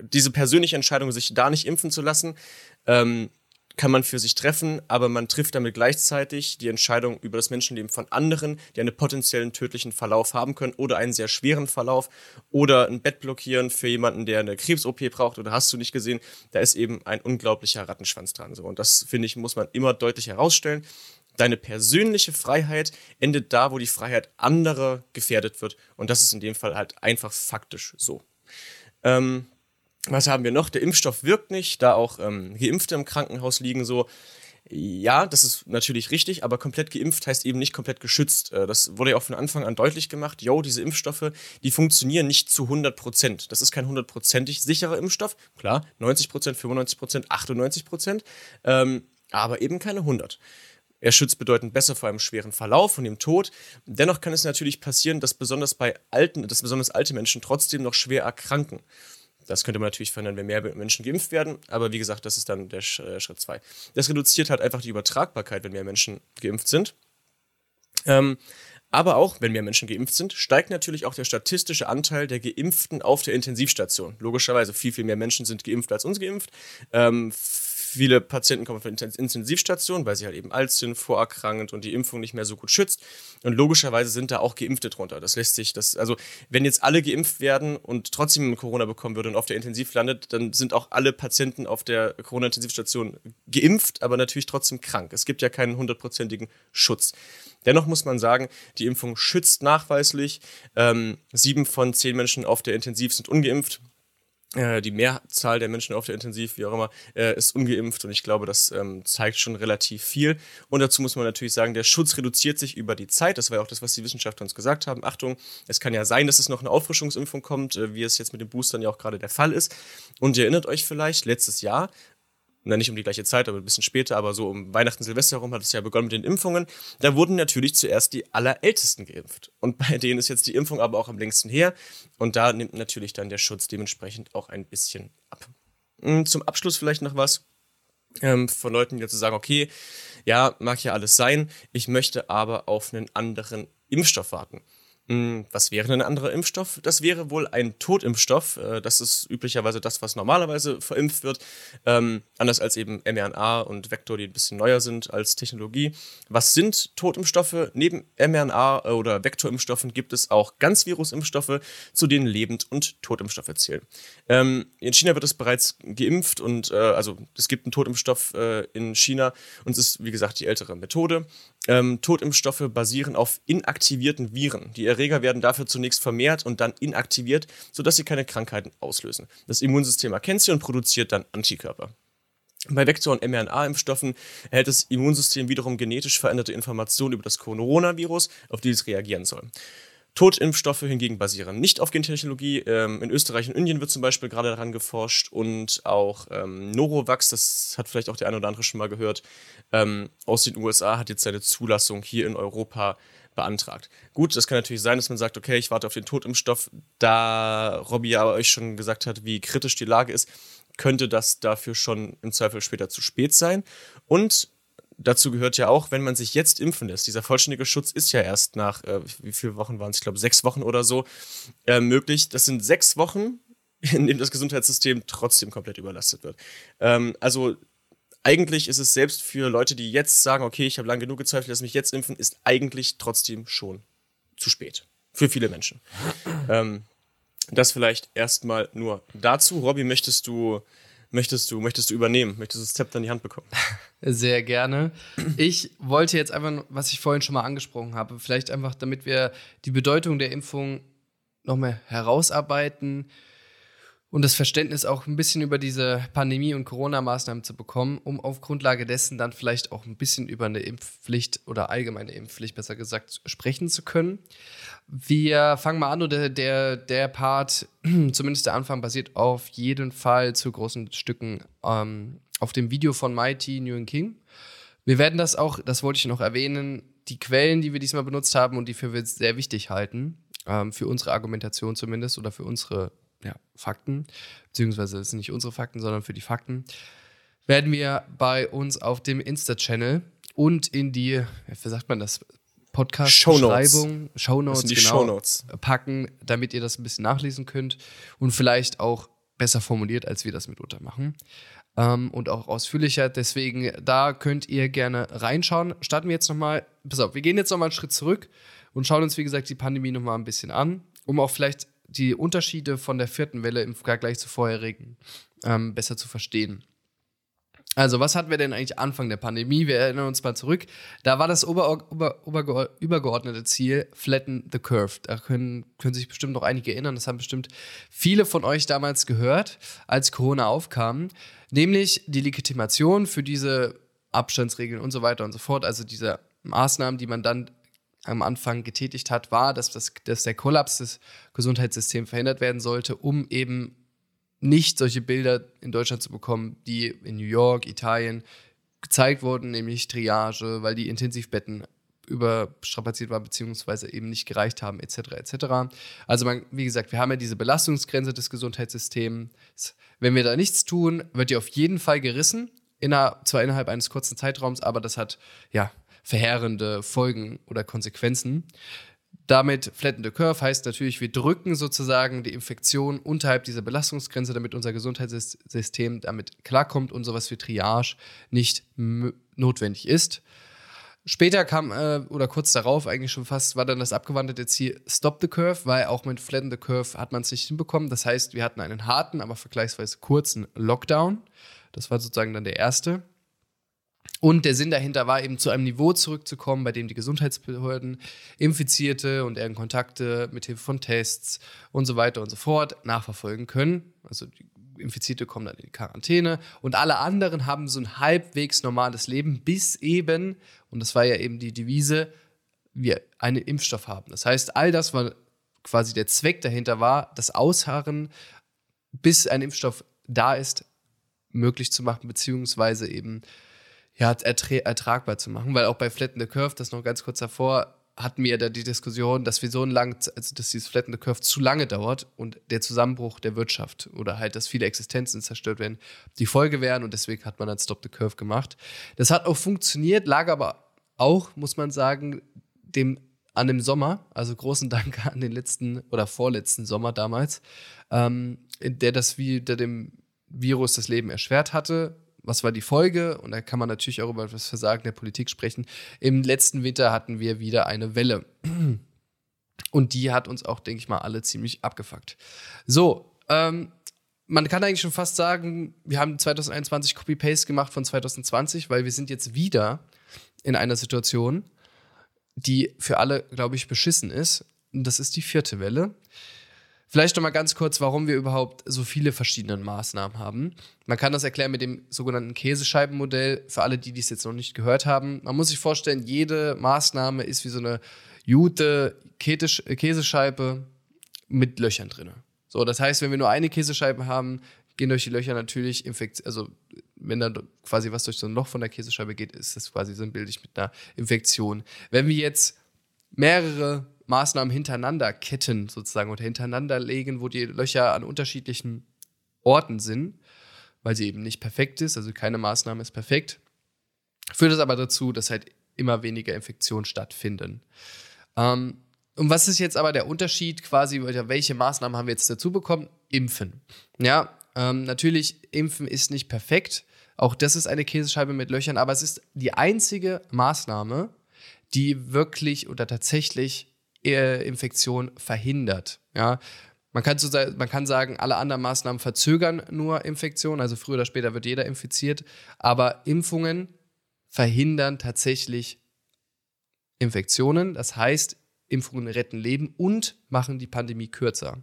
diese persönliche Entscheidung, sich da nicht impfen zu lassen, ähm, kann man für sich treffen, aber man trifft damit gleichzeitig die Entscheidung über das Menschenleben von anderen, die einen potenziellen tödlichen Verlauf haben können oder einen sehr schweren Verlauf oder ein Bett blockieren für jemanden, der eine Krebs-OP braucht oder hast du nicht gesehen, da ist eben ein unglaublicher Rattenschwanz dran. So. Und das, finde ich, muss man immer deutlich herausstellen. Deine persönliche Freiheit endet da, wo die Freiheit anderer gefährdet wird. Und das ist in dem Fall halt einfach faktisch so. Ähm, was haben wir noch? Der Impfstoff wirkt nicht, da auch ähm, Geimpfte im Krankenhaus liegen so. Ja, das ist natürlich richtig, aber komplett geimpft heißt eben nicht komplett geschützt. Äh, das wurde ja auch von Anfang an deutlich gemacht. Jo, diese Impfstoffe, die funktionieren nicht zu 100 Prozent. Das ist kein hundertprozentig sicherer Impfstoff. Klar, 90 Prozent, 95 Prozent, 98 Prozent, ähm, aber eben keine 100. Er schützt bedeutend besser vor einem schweren Verlauf und dem Tod. Dennoch kann es natürlich passieren, dass besonders bei alten, dass besonders alte Menschen trotzdem noch schwer erkranken. Das könnte man natürlich verhindern, wenn mehr Menschen geimpft werden, aber wie gesagt, das ist dann der äh, Schritt 2. Das reduziert halt einfach die Übertragbarkeit, wenn mehr Menschen geimpft sind. Ähm, aber auch, wenn mehr Menschen geimpft sind, steigt natürlich auch der statistische Anteil der Geimpften auf der Intensivstation. Logischerweise, viel, viel mehr Menschen sind geimpft als uns geimpft. Ähm, Viele Patienten kommen von Intensivstationen, weil sie halt eben alt sind, vorerkrankend und die Impfung nicht mehr so gut schützt. Und logischerweise sind da auch Geimpfte drunter. Das lässt sich, das, also wenn jetzt alle geimpft werden und trotzdem Corona bekommen würde und auf der Intensiv landet, dann sind auch alle Patienten auf der Corona-Intensivstation geimpft, aber natürlich trotzdem krank. Es gibt ja keinen hundertprozentigen Schutz. Dennoch muss man sagen, die Impfung schützt nachweislich. Ähm, sieben von zehn Menschen auf der Intensiv sind ungeimpft. Äh, die Mehrzahl der Menschen auf der Intensiv, wie auch immer, äh, ist ungeimpft und ich glaube, das ähm, zeigt schon relativ viel. Und dazu muss man natürlich sagen, der Schutz reduziert sich über die Zeit. Das war ja auch das, was die Wissenschaftler uns gesagt haben. Achtung, es kann ja sein, dass es noch eine Auffrischungsimpfung kommt, äh, wie es jetzt mit den Boostern ja auch gerade der Fall ist. Und ihr erinnert euch vielleicht, letztes Jahr na nicht um die gleiche Zeit, aber ein bisschen später, aber so um Weihnachten, Silvester herum hat es ja begonnen mit den Impfungen. Da wurden natürlich zuerst die Allerältesten geimpft. Und bei denen ist jetzt die Impfung aber auch am längsten her. Und da nimmt natürlich dann der Schutz dementsprechend auch ein bisschen ab. Hm, zum Abschluss vielleicht noch was ähm, von Leuten, die jetzt sagen, okay, ja, mag ja alles sein, ich möchte aber auf einen anderen Impfstoff warten. Hm, was wäre denn ein anderer Impfstoff? Das wäre wohl ein Totimpfstoff. Äh, das ist üblicherweise das, was normalerweise verimpft wird. Ähm, anders als eben mRNA und Vektor, die ein bisschen neuer sind als Technologie. Was sind Totimpfstoffe? Neben mRNA äh, oder Vektorimpfstoffen gibt es auch Ganzvirusimpfstoffe, zu denen Lebend- und Totimpfstoffe zählen. Ähm, in China wird es bereits geimpft und äh, also es gibt einen Totimpfstoff äh, in China und es ist, wie gesagt, die ältere Methode. Ähm, Totimpfstoffe basieren auf inaktivierten Viren. Die Erreger werden dafür zunächst vermehrt und dann inaktiviert, sodass sie keine Krankheiten auslösen. Das Immunsystem erkennt sie und produziert dann Antikörper. Bei Vektor- und mRNA-Impfstoffen erhält das Immunsystem wiederum genetisch veränderte Informationen über das Coronavirus, auf die es reagieren soll. Totimpfstoffe hingegen basieren nicht auf Gentechnologie. Ähm, in Österreich und Indien wird zum Beispiel gerade daran geforscht und auch ähm, Norovax, das hat vielleicht auch der eine oder andere schon mal gehört, ähm, aus den USA hat jetzt seine Zulassung hier in Europa beantragt. Gut, das kann natürlich sein, dass man sagt, okay, ich warte auf den Totimpfstoff. Da Robby aber euch schon gesagt hat, wie kritisch die Lage ist, könnte das dafür schon im Zweifel später zu spät sein. Und dazu gehört ja auch, wenn man sich jetzt impfen lässt. Dieser vollständige Schutz ist ja erst nach, äh, wie viele Wochen waren es? Ich glaube, sechs Wochen oder so äh, möglich. Das sind sechs Wochen, in denen das Gesundheitssystem trotzdem komplett überlastet wird. Ähm, also eigentlich ist es selbst für Leute, die jetzt sagen, okay, ich habe lange genug gezweifelt, lass mich jetzt impfen, ist eigentlich trotzdem schon zu spät. Für viele Menschen. Ähm, das vielleicht erstmal nur dazu. Robby, möchtest du möchtest du, möchtest du übernehmen? Möchtest du das Zepter in die Hand bekommen? Sehr gerne. Ich wollte jetzt einfach, was ich vorhin schon mal angesprochen habe, vielleicht einfach, damit wir die Bedeutung der Impfung noch mehr herausarbeiten und das Verständnis auch ein bisschen über diese Pandemie und Corona-Maßnahmen zu bekommen, um auf Grundlage dessen dann vielleicht auch ein bisschen über eine Impfpflicht oder allgemeine Impfpflicht, besser gesagt, sprechen zu können. Wir fangen mal an und der, der, der Part, zumindest der Anfang, basiert auf jeden Fall zu großen Stücken ähm, auf dem Video von Mighty Nguyen King. Wir werden das auch, das wollte ich noch erwähnen, die Quellen, die wir diesmal benutzt haben und die für wir sehr wichtig halten, ähm, für unsere Argumentation zumindest oder für unsere ja, Fakten, beziehungsweise es sind nicht unsere Fakten, sondern für die Fakten, werden wir bei uns auf dem Insta-Channel und in die, wie sagt man das, Podcast-Beschreibung, Shownotes, die genau, Shownotes packen, damit ihr das ein bisschen nachlesen könnt und vielleicht auch besser formuliert, als wir das mitunter machen. Ähm, und auch ausführlicher. Deswegen, da könnt ihr gerne reinschauen. Starten wir jetzt nochmal. Pass auf, wir gehen jetzt nochmal einen Schritt zurück und schauen uns, wie gesagt, die Pandemie nochmal ein bisschen an, um auch vielleicht die Unterschiede von der vierten Welle im Vergleich zur vorherigen ähm, besser zu verstehen. Also, was hatten wir denn eigentlich Anfang der Pandemie? Wir erinnern uns mal zurück. Da war das ober, ober, ober, übergeordnete Ziel Flatten the Curve. Da können, können sich bestimmt noch einige erinnern. Das haben bestimmt viele von euch damals gehört, als Corona aufkam. Nämlich die Legitimation für diese Abstandsregeln und so weiter und so fort. Also diese Maßnahmen, die man dann am Anfang getätigt hat, war, dass, das, dass der Kollaps des Gesundheitssystems verhindert werden sollte, um eben nicht solche Bilder in Deutschland zu bekommen, die in New York, Italien gezeigt wurden, nämlich Triage, weil die Intensivbetten überstrapaziert waren, beziehungsweise eben nicht gereicht haben, etc. etc. Also man, wie gesagt, wir haben ja diese Belastungsgrenze des Gesundheitssystems. Wenn wir da nichts tun, wird die auf jeden Fall gerissen, inner, zwar innerhalb eines kurzen Zeitraums, aber das hat ja verheerende Folgen oder Konsequenzen. Damit flatten the curve heißt natürlich, wir drücken sozusagen die Infektion unterhalb dieser Belastungsgrenze, damit unser Gesundheitssystem damit klarkommt und sowas wie Triage nicht notwendig ist. Später kam, äh, oder kurz darauf eigentlich schon fast, war dann das abgewanderte Ziel Stop the Curve, weil auch mit Flatten the Curve hat man es nicht hinbekommen. Das heißt, wir hatten einen harten, aber vergleichsweise kurzen Lockdown. Das war sozusagen dann der erste. Und der Sinn dahinter war eben zu einem Niveau zurückzukommen, bei dem die Gesundheitsbehörden Infizierte und deren Kontakte mit Hilfe von Tests und so weiter und so fort nachverfolgen können. Also die Infizierte kommen dann in die Quarantäne und alle anderen haben so ein halbwegs normales Leben, bis eben, und das war ja eben die Devise, wir einen Impfstoff haben. Das heißt, all das war quasi der Zweck dahinter war, das Ausharren, bis ein Impfstoff da ist, möglich zu machen, beziehungsweise eben ja, ertragbar zu machen, weil auch bei Flatten the Curve, das noch ganz kurz davor, hatten wir da die Diskussion, dass wir so lang, also dass dieses Flatten the Curve zu lange dauert und der Zusammenbruch der Wirtschaft oder halt, dass viele Existenzen zerstört werden, die Folge wären und deswegen hat man dann Stop the Curve gemacht. Das hat auch funktioniert, lag aber auch, muss man sagen, dem an dem Sommer, also großen Dank an den letzten oder vorletzten Sommer damals, ähm, der das wie der dem Virus das Leben erschwert hatte, was war die Folge? Und da kann man natürlich auch über das Versagen der Politik sprechen. Im letzten Winter hatten wir wieder eine Welle. Und die hat uns auch, denke ich mal, alle ziemlich abgefuckt. So, ähm, man kann eigentlich schon fast sagen, wir haben 2021 Copy-Paste gemacht von 2020, weil wir sind jetzt wieder in einer Situation, die für alle, glaube ich, beschissen ist. Und das ist die vierte Welle. Vielleicht noch mal ganz kurz, warum wir überhaupt so viele verschiedene Maßnahmen haben. Man kann das erklären mit dem sogenannten Käsescheibenmodell. Für alle, die dies jetzt noch nicht gehört haben, man muss sich vorstellen, jede Maßnahme ist wie so eine gute Käsescheibe mit Löchern drin. So, das heißt, wenn wir nur eine Käsescheibe haben, gehen durch die Löcher natürlich Infektionen, also wenn da quasi was durch so ein Loch von der Käsescheibe geht, ist das quasi so ein sinnbildlich mit einer Infektion. Wenn wir jetzt mehrere Maßnahmen hintereinander ketten sozusagen oder hintereinander legen, wo die Löcher an unterschiedlichen Orten sind, weil sie eben nicht perfekt ist, also keine Maßnahme ist perfekt, führt es aber dazu, dass halt immer weniger Infektionen stattfinden. Ähm, und was ist jetzt aber der Unterschied quasi, welche Maßnahmen haben wir jetzt dazu bekommen? Impfen. Ja, ähm, natürlich, Impfen ist nicht perfekt. Auch das ist eine Käsescheibe mit Löchern, aber es ist die einzige Maßnahme, die wirklich oder tatsächlich Infektion verhindert. Ja, man kann, so, man kann sagen, alle anderen Maßnahmen verzögern nur Infektionen, also früher oder später wird jeder infiziert, aber Impfungen verhindern tatsächlich Infektionen. Das heißt, Impfungen retten Leben und machen die Pandemie kürzer.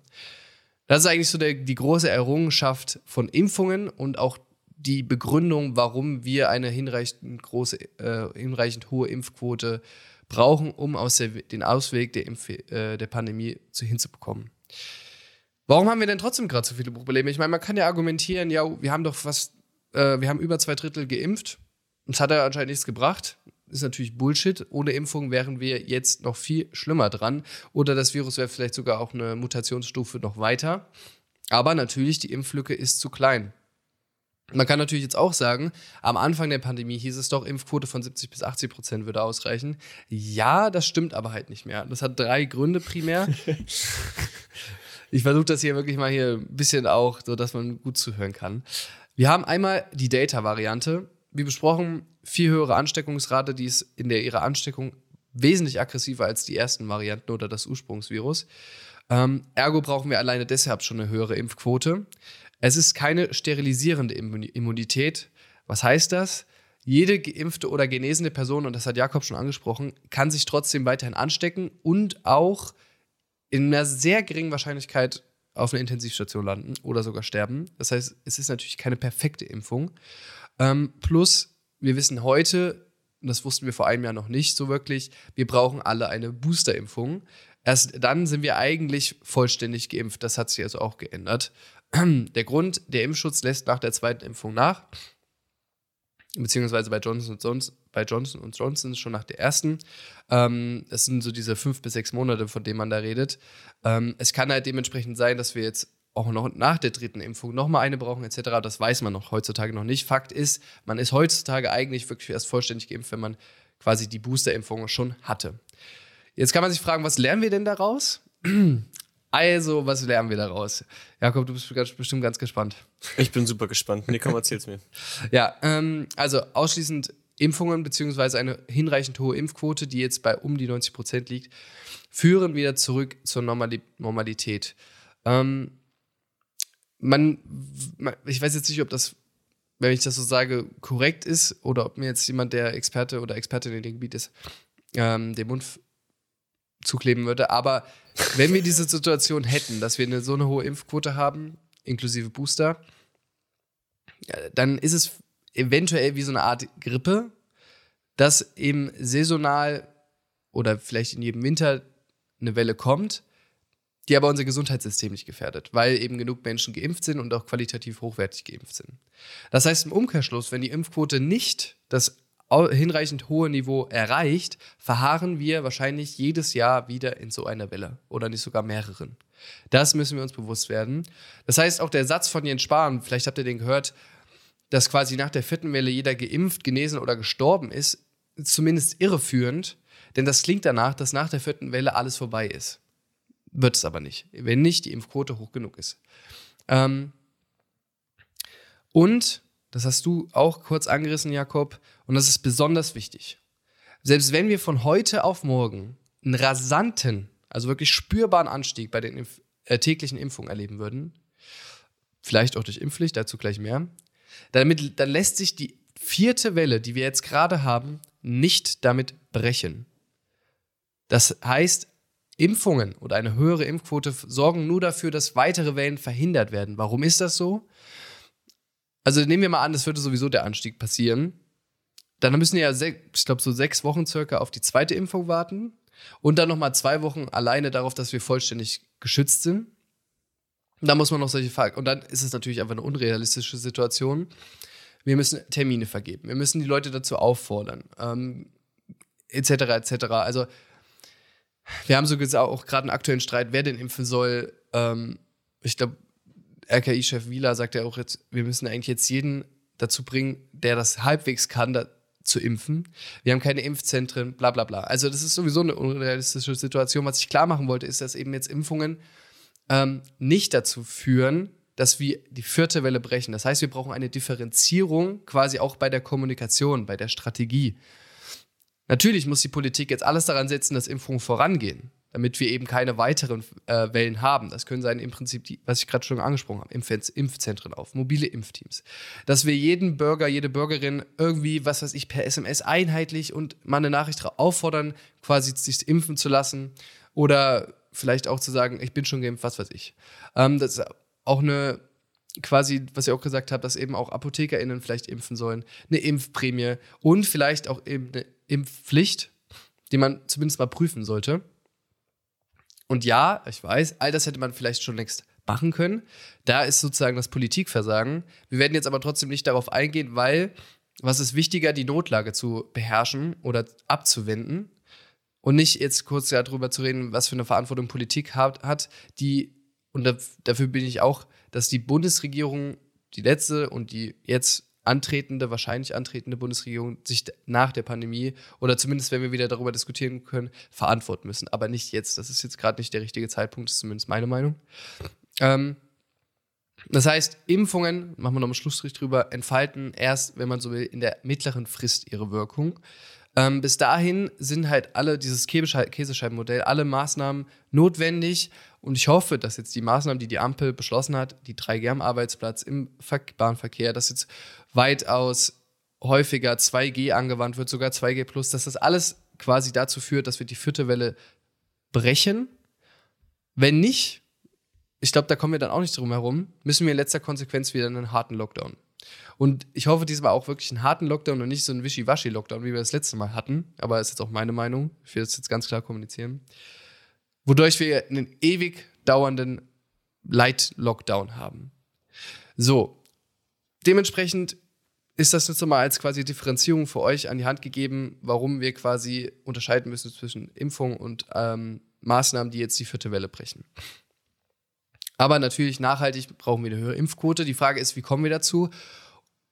Das ist eigentlich so der, die große Errungenschaft von Impfungen und auch die Begründung, warum wir eine hinreichend große, äh, hinreichend hohe Impfquote äh, brauchen, um aus der, den Ausweg der, äh, der Pandemie zu, hinzubekommen. Warum haben wir denn trotzdem gerade so viele Probleme? Ich meine, man kann ja argumentieren, ja, wir haben doch fast, äh, wir haben über zwei Drittel geimpft. Uns hat er anscheinend nichts gebracht. Ist natürlich Bullshit. Ohne Impfung wären wir jetzt noch viel schlimmer dran. Oder das Virus wäre vielleicht sogar auch eine Mutationsstufe noch weiter. Aber natürlich, die Impflücke ist zu klein. Man kann natürlich jetzt auch sagen, am Anfang der Pandemie hieß es doch, Impfquote von 70 bis 80 Prozent würde ausreichen. Ja, das stimmt aber halt nicht mehr. Das hat drei Gründe primär. Ich versuche das hier wirklich mal hier ein bisschen auch, so dass man gut zuhören kann. Wir haben einmal die Data-Variante. Wie besprochen, viel höhere Ansteckungsrate, die ist in der ihrer Ansteckung wesentlich aggressiver als die ersten Varianten oder das Ursprungsvirus. Ähm, ergo brauchen wir alleine deshalb schon eine höhere Impfquote. Es ist keine sterilisierende Immunität. Was heißt das? Jede geimpfte oder genesene Person, und das hat Jakob schon angesprochen, kann sich trotzdem weiterhin anstecken und auch in einer sehr geringen Wahrscheinlichkeit auf einer Intensivstation landen oder sogar sterben. Das heißt, es ist natürlich keine perfekte Impfung. Ähm, plus, wir wissen heute, und das wussten wir vor einem Jahr noch nicht so wirklich, wir brauchen alle eine Boosterimpfung. Erst dann sind wir eigentlich vollständig geimpft. Das hat sich also auch geändert. Der Grund, der Impfschutz lässt nach der zweiten Impfung nach. Beziehungsweise bei Johnson Johnson, bei Johnson und Johnson schon nach der ersten. Ähm, das sind so diese fünf bis sechs Monate, von denen man da redet. Ähm, es kann halt dementsprechend sein, dass wir jetzt auch noch nach der dritten Impfung nochmal eine brauchen, etc. Das weiß man noch heutzutage noch nicht. Fakt ist, man ist heutzutage eigentlich wirklich erst vollständig geimpft, wenn man quasi die Boosterimpfung schon hatte. Jetzt kann man sich fragen, was lernen wir denn daraus? Also, was lernen wir daraus? Jakob, du bist bestimmt ganz gespannt. Ich bin super gespannt. Nee, komm, erzähl's mir. ja, ähm, also ausschließend Impfungen beziehungsweise eine hinreichend hohe Impfquote, die jetzt bei um die 90 Prozent liegt, führen wieder zurück zur Normali Normalität. Ähm, man, ich weiß jetzt nicht, ob das, wenn ich das so sage, korrekt ist oder ob mir jetzt jemand, der Experte oder Expertin in dem Gebiet ist, ähm, den Mund zukleben würde. Aber wenn wir diese Situation hätten, dass wir eine, so eine hohe Impfquote haben, inklusive Booster, dann ist es eventuell wie so eine Art Grippe, dass eben saisonal oder vielleicht in jedem Winter eine Welle kommt, die aber unser Gesundheitssystem nicht gefährdet, weil eben genug Menschen geimpft sind und auch qualitativ hochwertig geimpft sind. Das heißt im Umkehrschluss, wenn die Impfquote nicht das hinreichend hohe Niveau erreicht, verharren wir wahrscheinlich jedes Jahr wieder in so einer Welle oder nicht sogar mehreren. Das müssen wir uns bewusst werden. Das heißt, auch der Satz von Jens Spahn, vielleicht habt ihr den gehört, dass quasi nach der vierten Welle jeder geimpft, genesen oder gestorben ist, zumindest irreführend, denn das klingt danach, dass nach der vierten Welle alles vorbei ist. Wird es aber nicht, wenn nicht die Impfquote hoch genug ist. Ähm und das hast du auch kurz angerissen, Jakob. Und das ist besonders wichtig. Selbst wenn wir von heute auf morgen einen rasanten, also wirklich spürbaren Anstieg bei den Impf äh, täglichen Impfungen erleben würden, vielleicht auch durch Impfpflicht, dazu gleich mehr, damit, dann lässt sich die vierte Welle, die wir jetzt gerade haben, nicht damit brechen. Das heißt, Impfungen oder eine höhere Impfquote sorgen nur dafür, dass weitere Wellen verhindert werden. Warum ist das so? Also nehmen wir mal an, es würde sowieso der Anstieg passieren. Dann müssen wir ja, ich glaube, so sechs Wochen circa auf die zweite Impfung warten. Und dann nochmal zwei Wochen alleine darauf, dass wir vollständig geschützt sind. Da muss man noch solche Fragen. Und dann ist es natürlich einfach eine unrealistische Situation. Wir müssen Termine vergeben. Wir müssen die Leute dazu auffordern. Ähm, etc. etc. Also wir haben so auch gerade einen aktuellen Streit, wer denn impfen soll. Ähm, ich glaube, RKI-Chef Wieler sagt ja auch jetzt, wir müssen eigentlich jetzt jeden dazu bringen, der das halbwegs kann, da, zu impfen. Wir haben keine Impfzentren, bla bla bla. Also das ist sowieso eine unrealistische Situation. Was ich klar machen wollte, ist, dass eben jetzt Impfungen ähm, nicht dazu führen, dass wir die vierte Welle brechen. Das heißt, wir brauchen eine Differenzierung quasi auch bei der Kommunikation, bei der Strategie. Natürlich muss die Politik jetzt alles daran setzen, dass Impfungen vorangehen damit wir eben keine weiteren äh, Wellen haben. Das können sein im Prinzip, die, was ich gerade schon angesprochen habe, Impf Impfzentren auf, mobile Impfteams. Dass wir jeden Bürger, jede Bürgerin irgendwie, was weiß ich, per SMS einheitlich und mal eine Nachricht auffordern, quasi sich impfen zu lassen oder vielleicht auch zu sagen, ich bin schon geimpft, was weiß ich. Ähm, das ist auch eine quasi, was ich auch gesagt habe, dass eben auch ApothekerInnen vielleicht impfen sollen, eine Impfprämie und vielleicht auch eben eine Impfpflicht, die man zumindest mal prüfen sollte. Und ja, ich weiß, all das hätte man vielleicht schon längst machen können. Da ist sozusagen das Politikversagen. Wir werden jetzt aber trotzdem nicht darauf eingehen, weil was ist wichtiger, die Notlage zu beherrschen oder abzuwenden und nicht jetzt kurz darüber zu reden, was für eine Verantwortung Politik hat, hat die, und dafür bin ich auch, dass die Bundesregierung, die letzte und die jetzt antretende, wahrscheinlich antretende Bundesregierung sich nach der Pandemie oder zumindest, wenn wir wieder darüber diskutieren können, verantworten müssen. Aber nicht jetzt. Das ist jetzt gerade nicht der richtige Zeitpunkt, ist zumindest meine Meinung. Ähm, das heißt, Impfungen, machen wir noch einen Schlussstrich drüber, entfalten erst, wenn man so will, in der mittleren Frist ihre Wirkung. Ähm, bis dahin sind halt alle, dieses Käsescheibenmodell, alle Maßnahmen notwendig. Und ich hoffe, dass jetzt die Maßnahmen, die die Ampel beschlossen hat, die 3G am Arbeitsplatz, im Bahnverkehr, dass jetzt weitaus häufiger 2G angewandt wird, sogar 2G plus, dass das alles quasi dazu führt, dass wir die vierte Welle brechen. Wenn nicht, ich glaube, da kommen wir dann auch nicht drum herum, müssen wir in letzter Konsequenz wieder einen harten Lockdown und ich hoffe diesmal auch wirklich einen harten Lockdown und nicht so einen Wischiwaschi-Lockdown, wie wir das letzte Mal hatten. Aber das ist jetzt auch meine Meinung. Ich will das jetzt ganz klar kommunizieren. Wodurch wir einen ewig dauernden Light-Lockdown haben. So. Dementsprechend ist das jetzt nochmal als quasi Differenzierung für euch an die Hand gegeben, warum wir quasi unterscheiden müssen zwischen Impfung und ähm, Maßnahmen, die jetzt die vierte Welle brechen. Aber natürlich nachhaltig brauchen wir eine höhere Impfquote. Die Frage ist, wie kommen wir dazu?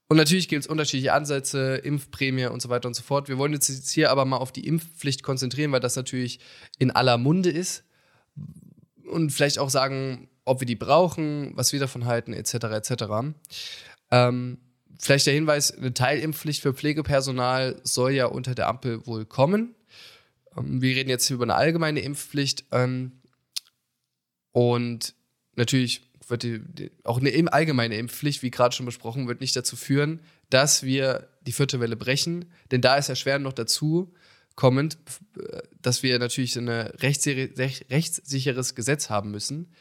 Und natürlich gibt es unterschiedliche Ansätze, Impfprämie und so weiter und so fort. Wir wollen jetzt hier aber mal auf die Impfpflicht konzentrieren, weil das natürlich in aller Munde ist. Und vielleicht auch sagen, ob wir die brauchen, was wir davon halten, etc. etc. Ähm, vielleicht der Hinweis, eine Teilimpfpflicht für Pflegepersonal soll ja unter der Ampel wohl kommen. Ähm, wir reden jetzt hier über eine allgemeine Impfpflicht. Ähm, und natürlich wird die, die, auch eine allgemeine Impfpflicht, wie gerade schon besprochen, wird nicht dazu führen, dass wir die vierte Welle brechen. Denn da ist erschwerend noch dazu kommend, dass wir natürlich ein rechtssicheres Gesetz haben müssen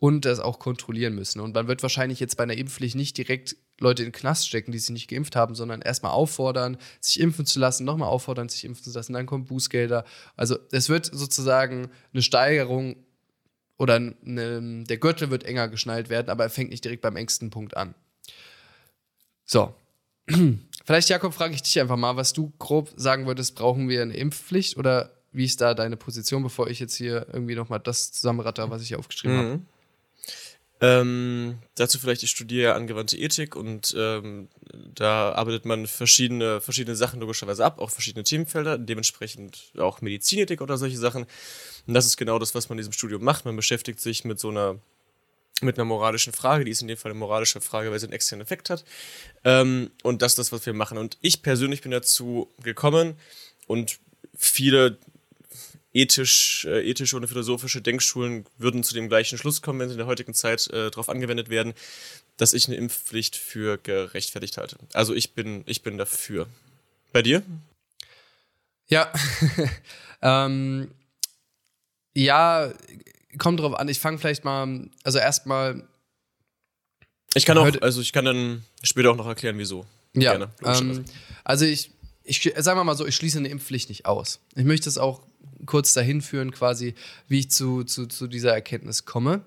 und das auch kontrollieren müssen. Und man wird wahrscheinlich jetzt bei einer Impfpflicht nicht direkt Leute in den Knast stecken, die sich nicht geimpft haben, sondern erstmal auffordern, sich impfen zu lassen, nochmal auffordern, sich impfen zu lassen, dann kommen Bußgelder. Also es wird sozusagen eine Steigerung oder ne, der Gürtel wird enger geschnallt werden, aber er fängt nicht direkt beim engsten Punkt an. So. Vielleicht, Jakob, frage ich dich einfach mal, was du grob sagen würdest, brauchen wir eine Impfpflicht oder wie ist da deine Position, bevor ich jetzt hier irgendwie nochmal das zusammenratter, was ich hier aufgeschrieben mhm. habe? Ähm, dazu vielleicht, ich studiere angewandte Ethik und ähm, da arbeitet man verschiedene, verschiedene Sachen logischerweise ab, auch verschiedene Themenfelder, dementsprechend auch Medizinethik oder solche Sachen. Und das ist genau das, was man in diesem Studium macht. Man beschäftigt sich mit so einer mit einer moralischen Frage, die ist in dem Fall eine moralische Frage, weil sie einen externen Effekt hat. Ähm, und das ist das, was wir machen. Und ich persönlich bin dazu gekommen und viele ethisch, äh, ethische und philosophische Denkschulen würden zu dem gleichen Schluss kommen, wenn sie in der heutigen Zeit äh, darauf angewendet werden, dass ich eine Impfpflicht für gerechtfertigt halte. Also ich bin, ich bin dafür. Bei dir? Ja, ähm, ja, kommt drauf an. Ich fange vielleicht mal, also erstmal. Ich kann auch, also ich kann dann später auch noch erklären, wieso. Ja, Gerne. Ähm, also ich, ich, sagen wir mal so, ich schließe eine Impfpflicht nicht aus. Ich möchte es auch kurz dahin führen, quasi, wie ich zu, zu, zu dieser Erkenntnis komme.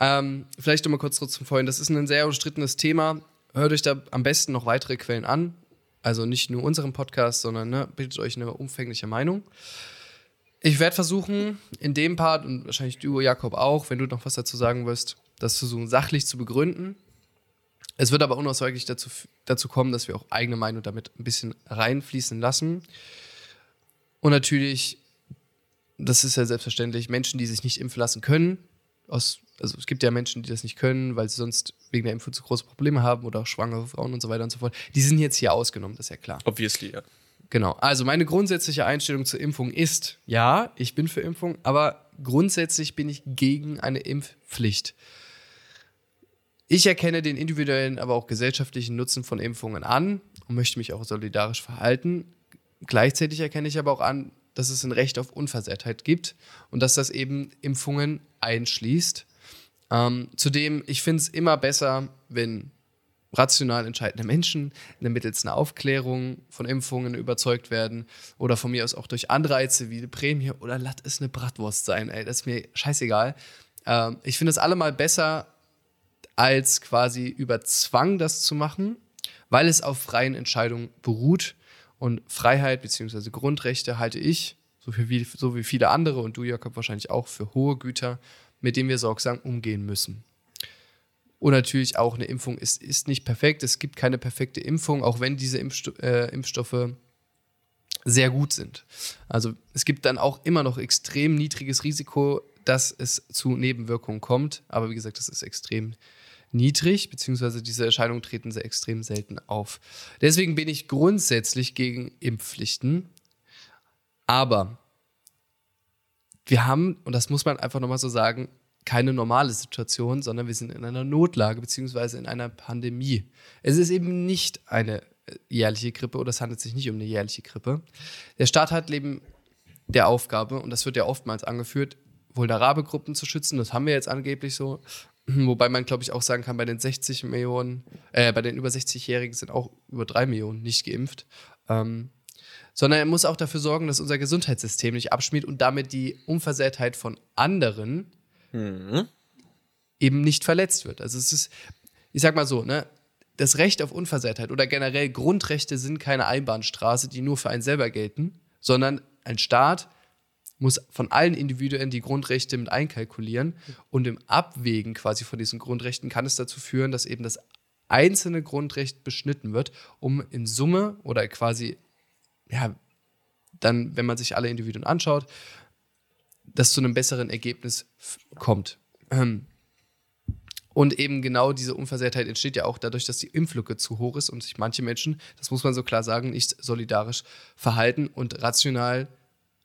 Ähm, vielleicht nochmal kurz zum Vorhin. Das ist ein sehr umstrittenes Thema. Hört euch da am besten noch weitere Quellen an. Also nicht nur unseren Podcast, sondern ne, bildet euch eine umfängliche Meinung. Ich werde versuchen, in dem Part, und wahrscheinlich du, Jakob, auch, wenn du noch was dazu sagen wirst, das versuchen, sachlich zu begründen. Es wird aber unausweichlich dazu, dazu kommen, dass wir auch eigene Meinung damit ein bisschen reinfließen lassen. Und natürlich das ist ja selbstverständlich, Menschen, die sich nicht impfen lassen können, aus, also es gibt ja Menschen, die das nicht können, weil sie sonst wegen der Impfung zu große Probleme haben oder auch schwangere Frauen und so weiter und so fort. Die sind jetzt hier ausgenommen, das ist ja klar. Obviously, ja. Genau. Also meine grundsätzliche Einstellung zur Impfung ist, ja, ich bin für Impfung, aber grundsätzlich bin ich gegen eine Impfpflicht. Ich erkenne den individuellen, aber auch gesellschaftlichen Nutzen von Impfungen an und möchte mich auch solidarisch verhalten. Gleichzeitig erkenne ich aber auch an, dass es ein Recht auf Unversehrtheit gibt und dass das eben Impfungen einschließt. Ähm, zudem, ich finde es immer besser, wenn rational entscheidende Menschen mittels einer Aufklärung von Impfungen überzeugt werden oder von mir aus auch durch Anreize wie eine Prämie oder lass es eine Bratwurst sein, ey, das ist mir scheißegal. Ähm, ich finde es allemal besser, als quasi über Zwang das zu machen, weil es auf freien Entscheidungen beruht und Freiheit bzw. Grundrechte halte ich, so wie, so wie viele andere und du, Jakob, wahrscheinlich auch für hohe Güter, mit denen wir sorgsam umgehen müssen. Und natürlich auch eine Impfung ist, ist nicht perfekt. Es gibt keine perfekte Impfung, auch wenn diese Impfsto äh, Impfstoffe sehr gut sind. Also es gibt dann auch immer noch extrem niedriges Risiko, dass es zu Nebenwirkungen kommt. Aber wie gesagt, das ist extrem niedrig, beziehungsweise diese Erscheinungen treten sehr extrem selten auf. Deswegen bin ich grundsätzlich gegen Impfpflichten. Aber wir haben, und das muss man einfach nochmal so sagen, keine normale Situation, sondern wir sind in einer Notlage beziehungsweise in einer Pandemie. Es ist eben nicht eine äh, jährliche Grippe oder es handelt sich nicht um eine jährliche Grippe. Der Staat hat neben der Aufgabe, und das wird ja oftmals angeführt, vulnerable Gruppen zu schützen. Das haben wir jetzt angeblich so. Wobei man, glaube ich, auch sagen kann, bei den 60 Millionen, äh, bei den über 60-Jährigen sind auch über 3 Millionen nicht geimpft. Ähm, sondern er muss auch dafür sorgen, dass unser Gesundheitssystem nicht abschmiert und damit die Unversehrtheit von anderen mhm. eben nicht verletzt wird. Also es ist, ich sag mal so, ne, das Recht auf Unversehrtheit oder generell Grundrechte sind keine Einbahnstraße, die nur für einen selber gelten, sondern ein Staat muss von allen Individuen die Grundrechte mit einkalkulieren und im Abwägen quasi von diesen Grundrechten kann es dazu führen, dass eben das einzelne Grundrecht beschnitten wird, um in Summe oder quasi, ja, dann, wenn man sich alle Individuen anschaut, das zu einem besseren Ergebnis kommt. Ähm, und eben genau diese Unversehrtheit entsteht ja auch dadurch, dass die Impflücke zu hoch ist und sich manche Menschen, das muss man so klar sagen, nicht solidarisch verhalten und rational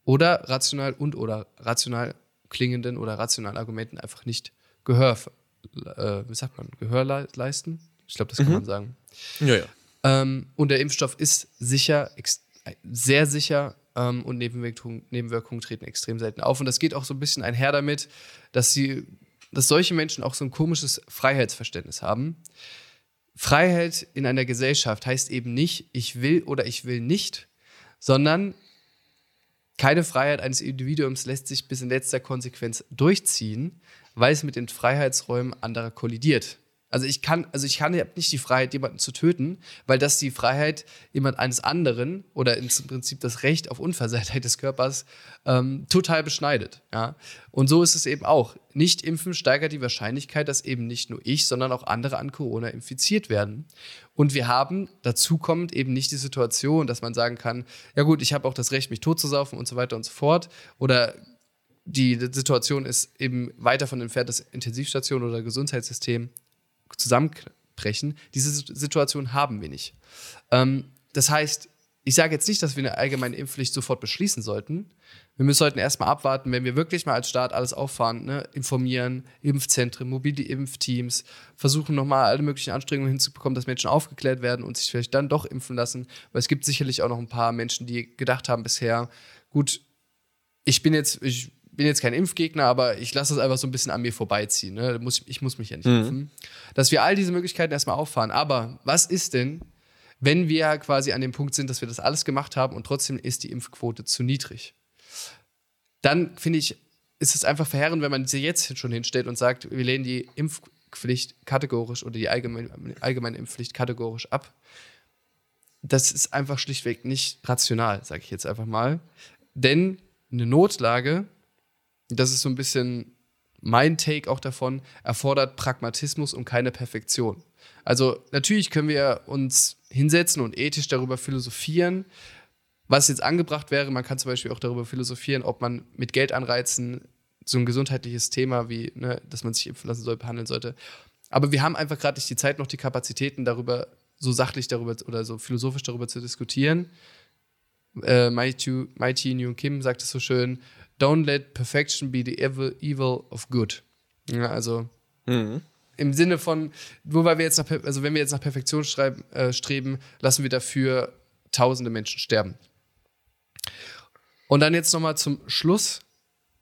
oder rational und oder rational klingenden oder rationalen Argumenten einfach nicht Gehör, äh, wie sagt man, Gehör le leisten. Ich glaube, das kann mhm. man sagen. Ja, ja. Ähm, und der Impfstoff ist sicher, sehr sicher ähm, und Nebenwirkungen, Nebenwirkungen treten extrem selten auf. Und das geht auch so ein bisschen einher damit, dass sie, dass solche Menschen auch so ein komisches Freiheitsverständnis haben. Freiheit in einer Gesellschaft heißt eben nicht, ich will oder ich will nicht, sondern keine Freiheit eines Individuums lässt sich bis in letzter Konsequenz durchziehen, weil es mit den Freiheitsräumen anderer kollidiert. Also ich kann, also ich kann nicht die Freiheit, jemanden zu töten, weil das die Freiheit jemand eines anderen oder im Prinzip das Recht auf Unversehrtheit des Körpers ähm, total beschneidet. Ja? Und so ist es eben auch. Nicht impfen steigert die Wahrscheinlichkeit, dass eben nicht nur ich, sondern auch andere an Corona infiziert werden. Und wir haben dazu kommt eben nicht die Situation, dass man sagen kann, ja gut, ich habe auch das Recht, mich totzusaufen und so weiter und so fort. Oder die Situation ist eben weiter von entfernt, das Intensivstation oder Gesundheitssystem zusammenbrechen. Diese Situation haben wir nicht. Ähm, das heißt, ich sage jetzt nicht, dass wir eine allgemeine Impfpflicht sofort beschließen sollten. Wir müssen sollten erstmal abwarten, wenn wir wirklich mal als Staat alles auffahren, ne? informieren, Impfzentren, mobile Impfteams, versuchen nochmal alle möglichen Anstrengungen hinzubekommen, dass Menschen aufgeklärt werden und sich vielleicht dann doch impfen lassen. Weil es gibt sicherlich auch noch ein paar Menschen, die gedacht haben bisher, gut, ich bin jetzt, ich bin jetzt kein Impfgegner, aber ich lasse es einfach so ein bisschen an mir vorbeiziehen. Ne? Ich muss mich ja nicht mhm. impfen. Dass wir all diese Möglichkeiten erstmal auffahren. Aber was ist denn, wenn wir quasi an dem Punkt sind, dass wir das alles gemacht haben und trotzdem ist die Impfquote zu niedrig? Dann finde ich, ist es einfach verheerend, wenn man sie jetzt schon hinstellt und sagt, wir lehnen die Impfpflicht kategorisch oder die allgemeine, allgemeine Impfpflicht kategorisch ab. Das ist einfach schlichtweg nicht rational, sage ich jetzt einfach mal. Denn eine Notlage das ist so ein bisschen mein Take auch davon, erfordert Pragmatismus und keine Perfektion. Also natürlich können wir uns hinsetzen und ethisch darüber philosophieren, was jetzt angebracht wäre. Man kann zum Beispiel auch darüber philosophieren, ob man mit Geldanreizen so ein gesundheitliches Thema wie, ne, dass man sich impfen lassen soll, behandeln sollte. Aber wir haben einfach gerade nicht die Zeit noch die Kapazitäten darüber, so sachlich darüber oder so philosophisch darüber zu diskutieren. Äh, Mighty New Kim sagt es so schön, don't let perfection be the evil, evil of good. Ja, also mhm. im Sinne von, nur weil wir jetzt nach, also wenn wir jetzt nach Perfektion schreiben, äh, streben, lassen wir dafür tausende Menschen sterben. Und dann jetzt nochmal zum Schluss,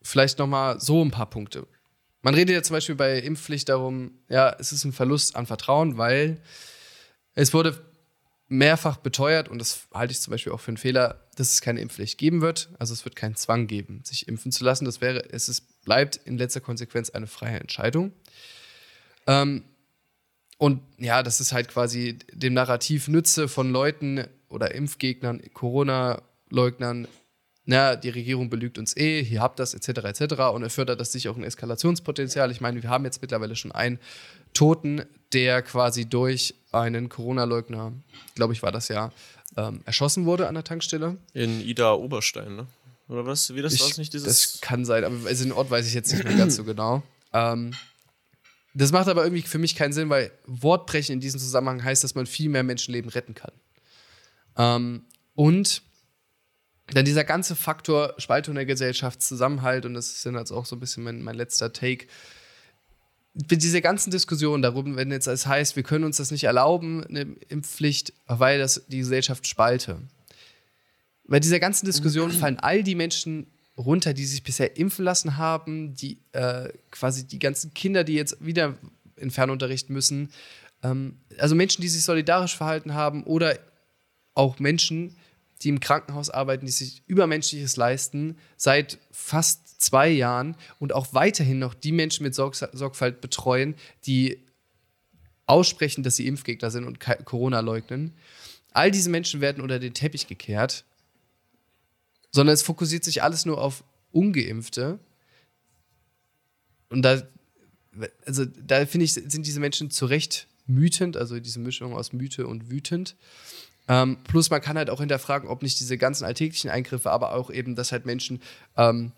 vielleicht nochmal so ein paar Punkte. Man redet ja zum Beispiel bei Impfpflicht darum, ja, es ist ein Verlust an Vertrauen, weil es wurde mehrfach beteuert, und das halte ich zum Beispiel auch für einen Fehler, dass es keine Impfpflicht geben wird. Also es wird keinen Zwang geben, sich impfen zu lassen. Das wäre, es ist, bleibt in letzter Konsequenz eine freie Entscheidung. Ähm, und ja, das ist halt quasi dem Narrativ Nütze von Leuten oder Impfgegnern, Corona-Leugnern, na, die Regierung belügt uns eh, hier habt das, etc., etc. Und er fördert das sicher auch ein Eskalationspotenzial. Ich meine, wir haben jetzt mittlerweile schon einen Toten, der quasi durch einen Corona-Leugner, glaube ich, war das ja, ähm, erschossen wurde an der Tankstelle. In Ida Oberstein, ne? Oder was? Wie das war nicht dieses. Das kann sein, aber also den Ort weiß ich jetzt nicht mehr ganz so genau. Ähm, das macht aber irgendwie für mich keinen Sinn, weil Wortbrechen in diesem Zusammenhang heißt, dass man viel mehr Menschenleben retten kann. Ähm, und dann dieser ganze Faktor Spaltung der Gesellschaft, Zusammenhalt, und das ist dann jetzt auch so ein bisschen mein, mein letzter Take. Mit dieser ganzen Diskussion darum, wenn jetzt es heißt, wir können uns das nicht erlauben, eine Impfpflicht, weil das die Gesellschaft spalte. Bei dieser ganzen Diskussion fallen all die Menschen runter, die sich bisher impfen lassen haben, die äh, quasi die ganzen Kinder, die jetzt wieder in Fernunterricht müssen, ähm, also Menschen, die sich solidarisch verhalten haben oder auch Menschen, die im Krankenhaus arbeiten, die sich Übermenschliches leisten, seit fast zwei Jahren und auch weiterhin noch die Menschen mit Sorg Sorgfalt betreuen, die aussprechen, dass sie Impfgegner sind und Corona leugnen. All diese Menschen werden unter den Teppich gekehrt, sondern es fokussiert sich alles nur auf Ungeimpfte. Und da, also da finde ich, sind diese Menschen zu Recht mütend, also diese Mischung aus Mythe und wütend. Ähm, plus man kann halt auch hinterfragen, ob nicht diese ganzen alltäglichen Eingriffe, aber auch eben, dass halt Menschen ähm,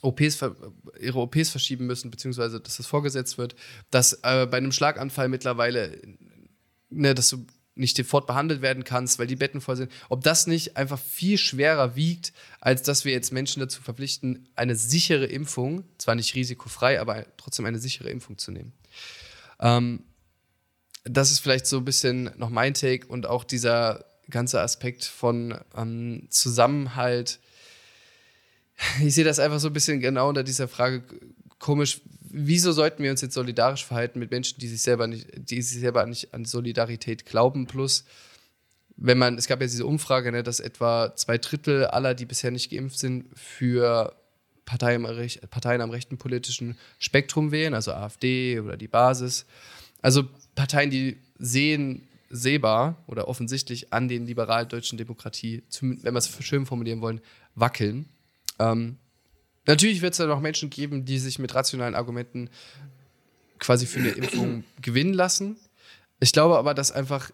OPs, ihre OPs verschieben müssen, beziehungsweise dass das vorgesetzt wird, dass äh, bei einem Schlaganfall mittlerweile, ne, dass du nicht sofort behandelt werden kannst, weil die Betten voll sind, ob das nicht einfach viel schwerer wiegt, als dass wir jetzt Menschen dazu verpflichten, eine sichere Impfung, zwar nicht risikofrei, aber trotzdem eine sichere Impfung zu nehmen. Ähm, das ist vielleicht so ein bisschen noch mein Take und auch dieser ganze Aspekt von ähm, Zusammenhalt. Ich sehe das einfach so ein bisschen genau unter dieser Frage komisch. Wieso sollten wir uns jetzt solidarisch verhalten mit Menschen, die sich selber nicht, die sich selber nicht an Solidarität glauben? Plus, wenn man, es gab ja diese Umfrage, ne, dass etwa zwei Drittel aller, die bisher nicht geimpft sind, für Parteien, Parteien am rechten politischen Spektrum wählen, also AfD oder die Basis. Also Parteien, die sehen sehbar oder offensichtlich an den liberal-deutschen Demokratie, wenn wir es schön formulieren wollen, wackeln. Ähm, natürlich wird es da noch Menschen geben, die sich mit rationalen Argumenten quasi für eine Impfung gewinnen lassen. Ich glaube aber, dass einfach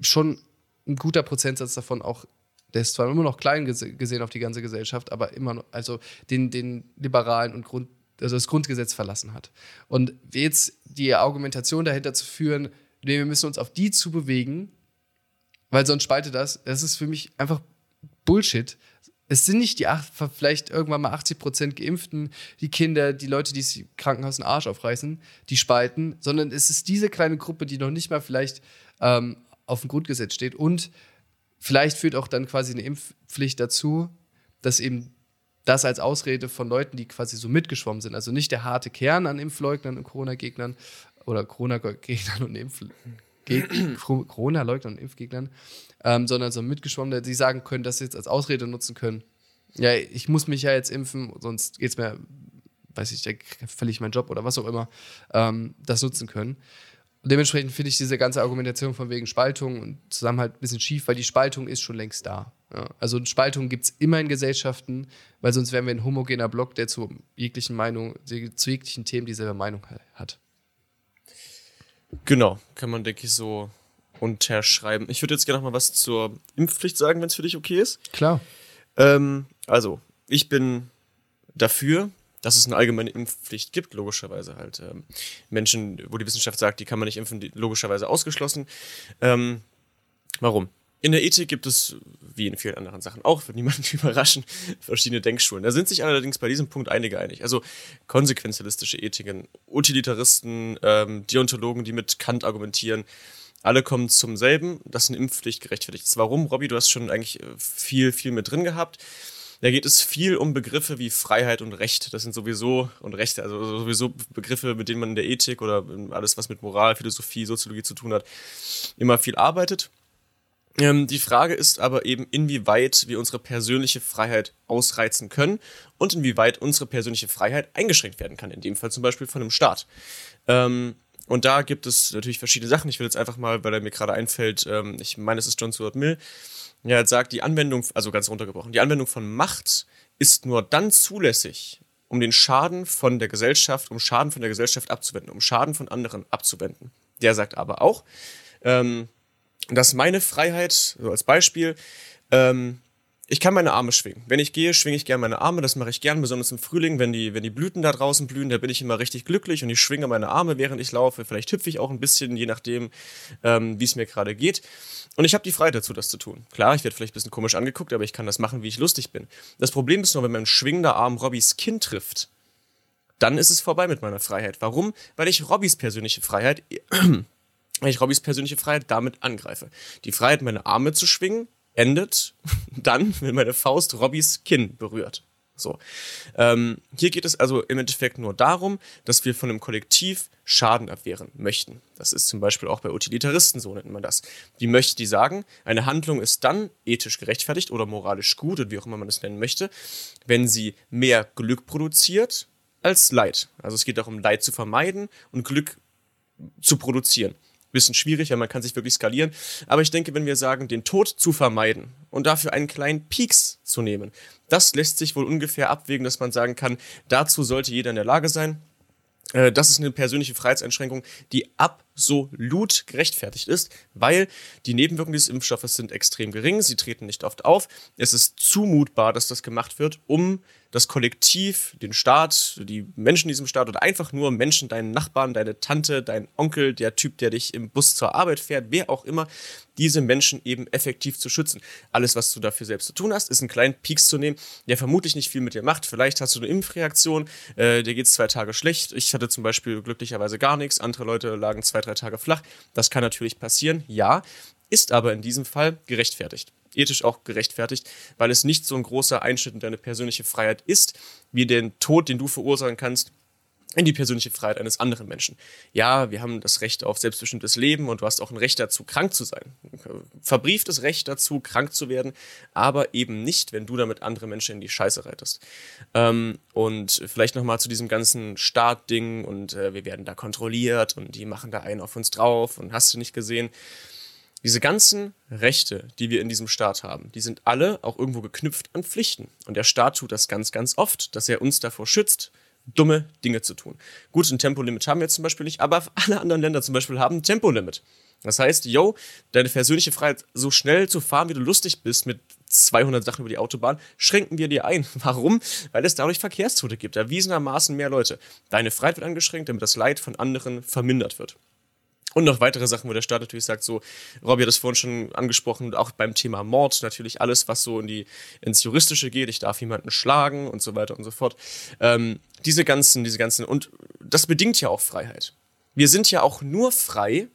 schon ein guter Prozentsatz davon auch, der ist zwar immer noch klein gese- gesehen auf die ganze Gesellschaft, aber immer noch, also den, den liberalen und Grund, also das Grundgesetz verlassen hat. Und jetzt die Argumentation dahinter zu führen, nee, wir müssen uns auf die zu bewegen, weil sonst spaltet das, das ist für mich einfach Bullshit. Es sind nicht die acht, vielleicht irgendwann mal 80 Prozent Geimpften, die Kinder, die Leute, die sich im Krankenhaus den Arsch aufreißen, die spalten, sondern es ist diese kleine Gruppe, die noch nicht mal vielleicht ähm, auf dem Grundgesetz steht. Und vielleicht führt auch dann quasi eine Impfpflicht dazu, dass eben das als Ausrede von Leuten, die quasi so mitgeschwommen sind, also nicht der harte Kern an Impfleugnern und Corona-Gegnern oder Corona-Gegnern und Corona-Leugnern und Impfgegnern, ähm, sondern so mitgeschwommene, die sagen können, dass sie jetzt als Ausrede nutzen können. Ja, ich muss mich ja jetzt impfen, sonst geht es mir, weiß ich, verliere ich meinen Job oder was auch immer, ähm, das nutzen können. Und dementsprechend finde ich diese ganze Argumentation von wegen Spaltung und Zusammenhalt ein bisschen schief, weil die Spaltung ist schon längst da. Ja. Also eine Spaltung gibt es immer in Gesellschaften, weil sonst wären wir ein homogener Block, der zu jeglichen Meinung, zu jeglichen Themen dieselbe Meinung hat. Genau, kann man, denke ich, so unterschreiben. Ich würde jetzt gerne noch mal was zur Impfpflicht sagen, wenn es für dich okay ist. Klar. Ähm, also, ich bin dafür, dass es eine allgemeine Impfpflicht gibt, logischerweise halt. Ähm, Menschen, wo die Wissenschaft sagt, die kann man nicht impfen, logischerweise ausgeschlossen. Ähm, warum? In der Ethik gibt es, wie in vielen anderen Sachen auch, wird niemanden überraschen, verschiedene Denkschulen. Da sind sich allerdings bei diesem Punkt einige einig. Also konsequenzialistische Ethiken, Utilitaristen, ähm, Deontologen, die mit Kant argumentieren, alle kommen zum selben, dass eine Impfpflicht gerechtfertigt ist. Warum, Robby? Du hast schon eigentlich äh, viel, viel mit drin gehabt. Da geht es viel um Begriffe wie Freiheit und Recht. Das sind sowieso, und Rechte, also sowieso Begriffe, mit denen man in der Ethik oder alles, was mit Moral, Philosophie, Soziologie zu tun hat, immer viel arbeitet. Ähm, die Frage ist aber eben, inwieweit wir unsere persönliche Freiheit ausreizen können und inwieweit unsere persönliche Freiheit eingeschränkt werden kann. In dem Fall zum Beispiel von einem Staat. Ähm, und da gibt es natürlich verschiedene Sachen. Ich will jetzt einfach mal, weil er mir gerade einfällt, ähm, ich meine, es ist John Stuart Mill, der sagt, die Anwendung, also ganz runtergebrochen, die Anwendung von Macht ist nur dann zulässig, um den Schaden von der Gesellschaft, um Schaden von der Gesellschaft abzuwenden, um Schaden von anderen abzuwenden. Der sagt aber auch, ähm, dass meine Freiheit, so als Beispiel, ähm, ich kann meine Arme schwingen. Wenn ich gehe, schwinge ich gerne meine Arme. Das mache ich gern, besonders im Frühling, wenn die, wenn die Blüten da draußen blühen, da bin ich immer richtig glücklich und ich schwinge meine Arme, während ich laufe. Vielleicht hüpfe ich auch ein bisschen, je nachdem, ähm, wie es mir gerade geht. Und ich habe die Freiheit dazu, das zu tun. Klar, ich werde vielleicht ein bisschen komisch angeguckt, aber ich kann das machen, wie ich lustig bin. Das Problem ist nur, wenn mein schwingender Arm Robbys Kinn trifft, dann ist es vorbei mit meiner Freiheit. Warum? Weil ich Robbys persönliche Freiheit, weil ich Robbys persönliche Freiheit damit angreife. Die Freiheit, meine Arme zu schwingen, endet dann, wenn meine Faust Robbys Kinn berührt. So. Ähm, hier geht es also im Endeffekt nur darum, dass wir von einem Kollektiv Schaden abwehren möchten. Das ist zum Beispiel auch bei Utilitaristen, so nennt man das. Die möchten, die sagen, eine Handlung ist dann ethisch gerechtfertigt oder moralisch gut und wie auch immer man das nennen möchte, wenn sie mehr Glück produziert als Leid. Also es geht darum, Leid zu vermeiden und Glück zu produzieren bisschen schwierig, weil man kann sich wirklich skalieren. Aber ich denke, wenn wir sagen, den Tod zu vermeiden und dafür einen kleinen Peaks zu nehmen, das lässt sich wohl ungefähr abwägen, dass man sagen kann, dazu sollte jeder in der Lage sein. Äh, das ist eine persönliche Freiheitseinschränkung, die absolut gerechtfertigt ist, weil die Nebenwirkungen dieses Impfstoffes sind extrem gering, sie treten nicht oft auf. Es ist zumutbar, dass das gemacht wird, um das Kollektiv, den Staat, die Menschen in diesem Staat oder einfach nur Menschen, deinen Nachbarn, deine Tante, dein Onkel, der Typ, der dich im Bus zur Arbeit fährt, wer auch immer, diese Menschen eben effektiv zu schützen. Alles, was du dafür selbst zu tun hast, ist einen kleinen Peaks zu nehmen, der vermutlich nicht viel mit dir macht. Vielleicht hast du eine Impfreaktion, äh, dir geht es zwei Tage schlecht. Ich hatte zum Beispiel glücklicherweise gar nichts. Andere Leute lagen zwei, drei Tage flach. Das kann natürlich passieren, ja, ist aber in diesem Fall gerechtfertigt ethisch auch gerechtfertigt, weil es nicht so ein großer Einschnitt in deine persönliche Freiheit ist, wie den Tod, den du verursachen kannst, in die persönliche Freiheit eines anderen Menschen. Ja, wir haben das Recht auf selbstbestimmtes Leben und du hast auch ein Recht dazu, krank zu sein. Verbrieftes Recht dazu, krank zu werden, aber eben nicht, wenn du damit andere Menschen in die Scheiße reitest. Ähm, und vielleicht nochmal zu diesem ganzen Staat-Ding und äh, wir werden da kontrolliert und die machen da einen auf uns drauf und hast du nicht gesehen. Diese ganzen Rechte, die wir in diesem Staat haben, die sind alle auch irgendwo geknüpft an Pflichten. Und der Staat tut das ganz, ganz oft, dass er uns davor schützt, dumme Dinge zu tun. Gut, ein Tempolimit haben wir jetzt zum Beispiel nicht, aber alle anderen Länder zum Beispiel haben ein Tempolimit. Das heißt, yo, deine persönliche Freiheit, so schnell zu fahren, wie du lustig bist, mit 200 Sachen über die Autobahn, schränken wir dir ein. Warum? Weil es dadurch Verkehrstote gibt, erwiesenermaßen mehr Leute. Deine Freiheit wird angeschränkt, damit das Leid von anderen vermindert wird. Und noch weitere Sachen, wo der Staat natürlich sagt, so, Robby hat das vorhin schon angesprochen, auch beim Thema Mord, natürlich alles, was so in die, ins Juristische geht, ich darf jemanden schlagen und so weiter und so fort. Ähm, diese ganzen, diese ganzen, und das bedingt ja auch Freiheit. Wir sind ja auch nur frei,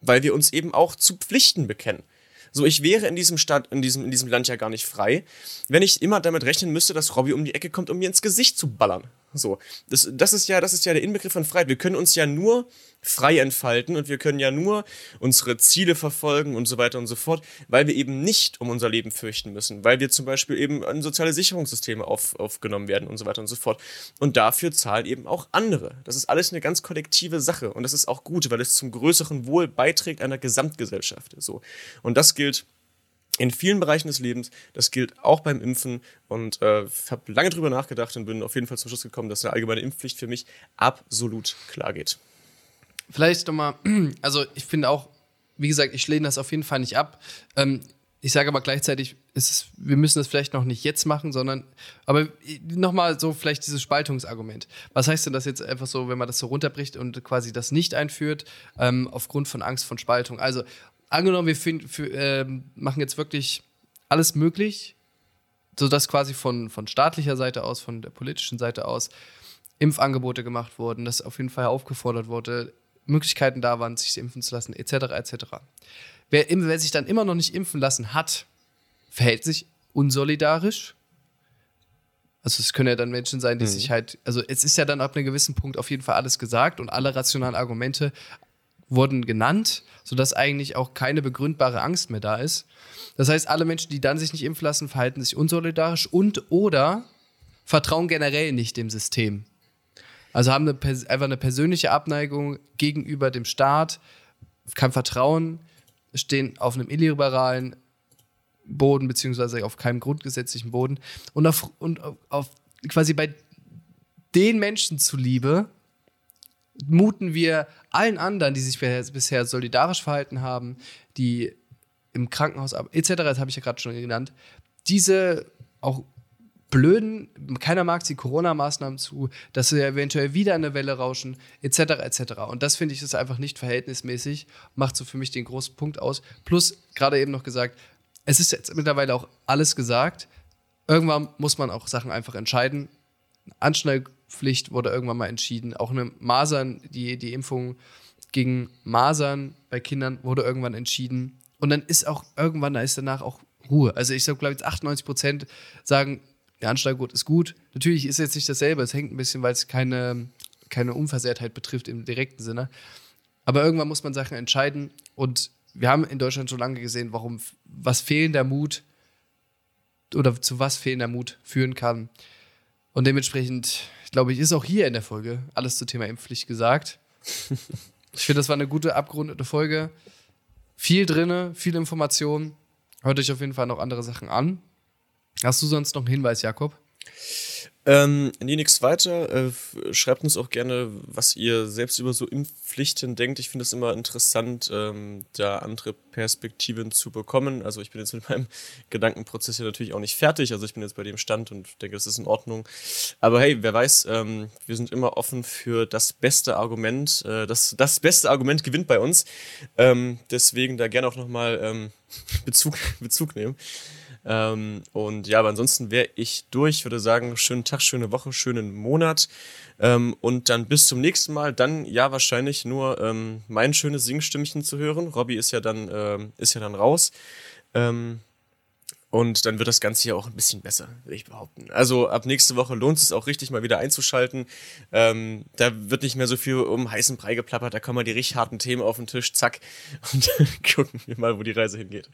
weil wir uns eben auch zu Pflichten bekennen. So, ich wäre in diesem Stadt, in diesem, in diesem Land ja gar nicht frei, wenn ich immer damit rechnen müsste, dass Robby um die Ecke kommt, um mir ins Gesicht zu ballern. So, das, das ist ja, das ist ja der Inbegriff von Freiheit. Wir können uns ja nur frei entfalten und wir können ja nur unsere Ziele verfolgen und so weiter und so fort, weil wir eben nicht um unser Leben fürchten müssen, weil wir zum Beispiel eben an soziale Sicherungssysteme auf, aufgenommen werden und so weiter und so fort. Und dafür zahlen eben auch andere. Das ist alles eine ganz kollektive Sache und das ist auch gut, weil es zum größeren Wohl beiträgt einer Gesamtgesellschaft. So. Und das gilt in vielen Bereichen des Lebens. Das gilt auch beim Impfen. Und äh, habe lange drüber nachgedacht und bin auf jeden Fall zum Schluss gekommen, dass eine allgemeine Impfpflicht für mich absolut klar geht. Vielleicht nochmal, also ich finde auch, wie gesagt, ich lehne das auf jeden Fall nicht ab. Ähm, ich sage aber gleichzeitig, es, wir müssen das vielleicht noch nicht jetzt machen, sondern, aber nochmal so vielleicht dieses Spaltungsargument. Was heißt denn das jetzt einfach so, wenn man das so runterbricht und quasi das nicht einführt, ähm, aufgrund von Angst von Spaltung? Also, angenommen, wir find, für, äh, machen jetzt wirklich alles möglich, sodass quasi von, von staatlicher Seite aus, von der politischen Seite aus, Impfangebote gemacht wurden, dass auf jeden Fall aufgefordert wurde, Möglichkeiten da waren, sich impfen zu lassen, etc. etc. Wer, wer sich dann immer noch nicht impfen lassen hat, verhält sich unsolidarisch. Also es können ja dann Menschen sein, die mhm. sich halt, also es ist ja dann ab einem gewissen Punkt auf jeden Fall alles gesagt und alle rationalen Argumente wurden genannt, sodass eigentlich auch keine begründbare Angst mehr da ist. Das heißt, alle Menschen, die dann sich nicht impfen lassen, verhalten sich unsolidarisch und oder vertrauen generell nicht dem System. Also haben eine, einfach eine persönliche Abneigung gegenüber dem Staat, kein Vertrauen, stehen auf einem illiberalen Boden, beziehungsweise auf keinem grundgesetzlichen Boden. Und auf, und auf quasi bei den Menschen zuliebe muten wir allen anderen, die sich bisher solidarisch verhalten haben, die im Krankenhaus etc., das habe ich ja gerade schon genannt, diese auch blöden, keiner mag sie Corona-Maßnahmen zu, dass sie eventuell wieder eine Welle rauschen, etc. etc. Und das finde ich ist einfach nicht verhältnismäßig, macht so für mich den großen Punkt aus. Plus, gerade eben noch gesagt, es ist jetzt mittlerweile auch alles gesagt. Irgendwann muss man auch Sachen einfach entscheiden. Anschnallpflicht wurde irgendwann mal entschieden. Auch eine Masern, die, die Impfung gegen Masern bei Kindern wurde irgendwann entschieden. Und dann ist auch irgendwann, da ist danach auch Ruhe. Also ich glaube, jetzt 98 Prozent sagen, der Anschlaggurt ist gut. Natürlich ist jetzt nicht dasselbe, es hängt ein bisschen, weil es keine, keine Unversehrtheit betrifft im direkten Sinne. Aber irgendwann muss man Sachen entscheiden und wir haben in Deutschland schon lange gesehen, warum, was fehlender Mut oder zu was fehlender Mut führen kann. Und dementsprechend, glaube ich, ist auch hier in der Folge alles zum Thema Impfpflicht gesagt. ich finde, das war eine gute, abgerundete Folge. Viel drinne, viel Information. Hört euch auf jeden Fall noch andere Sachen an. Hast du sonst noch einen Hinweis, Jakob? Ähm, nee, nichts weiter. Äh, schreibt uns auch gerne, was ihr selbst über so Impfpflichten denkt. Ich finde es immer interessant, ähm, da andere Perspektiven zu bekommen. Also ich bin jetzt mit meinem Gedankenprozess hier natürlich auch nicht fertig. Also ich bin jetzt bei dem Stand und denke, das ist in Ordnung. Aber hey, wer weiß, ähm, wir sind immer offen für das beste Argument. Äh, das, das beste Argument gewinnt bei uns. Ähm, deswegen da gerne auch nochmal ähm, Bezug, Bezug nehmen. Ähm, und ja, aber ansonsten wäre ich durch. Würde sagen, schönen Tag, schöne Woche, schönen Monat. Ähm, und dann bis zum nächsten Mal. Dann ja wahrscheinlich nur ähm, mein schönes Singstimmchen zu hören. Robby ist ja dann, ähm, ist ja dann raus. Ähm, und dann wird das Ganze hier auch ein bisschen besser, würde ich behaupten. Also ab nächste Woche lohnt es auch richtig mal wieder einzuschalten. Ähm, da wird nicht mehr so viel um heißen Brei geplappert, da kommen mal die richtig harten Themen auf den Tisch, zack. Und gucken wir mal, wo die Reise hingeht.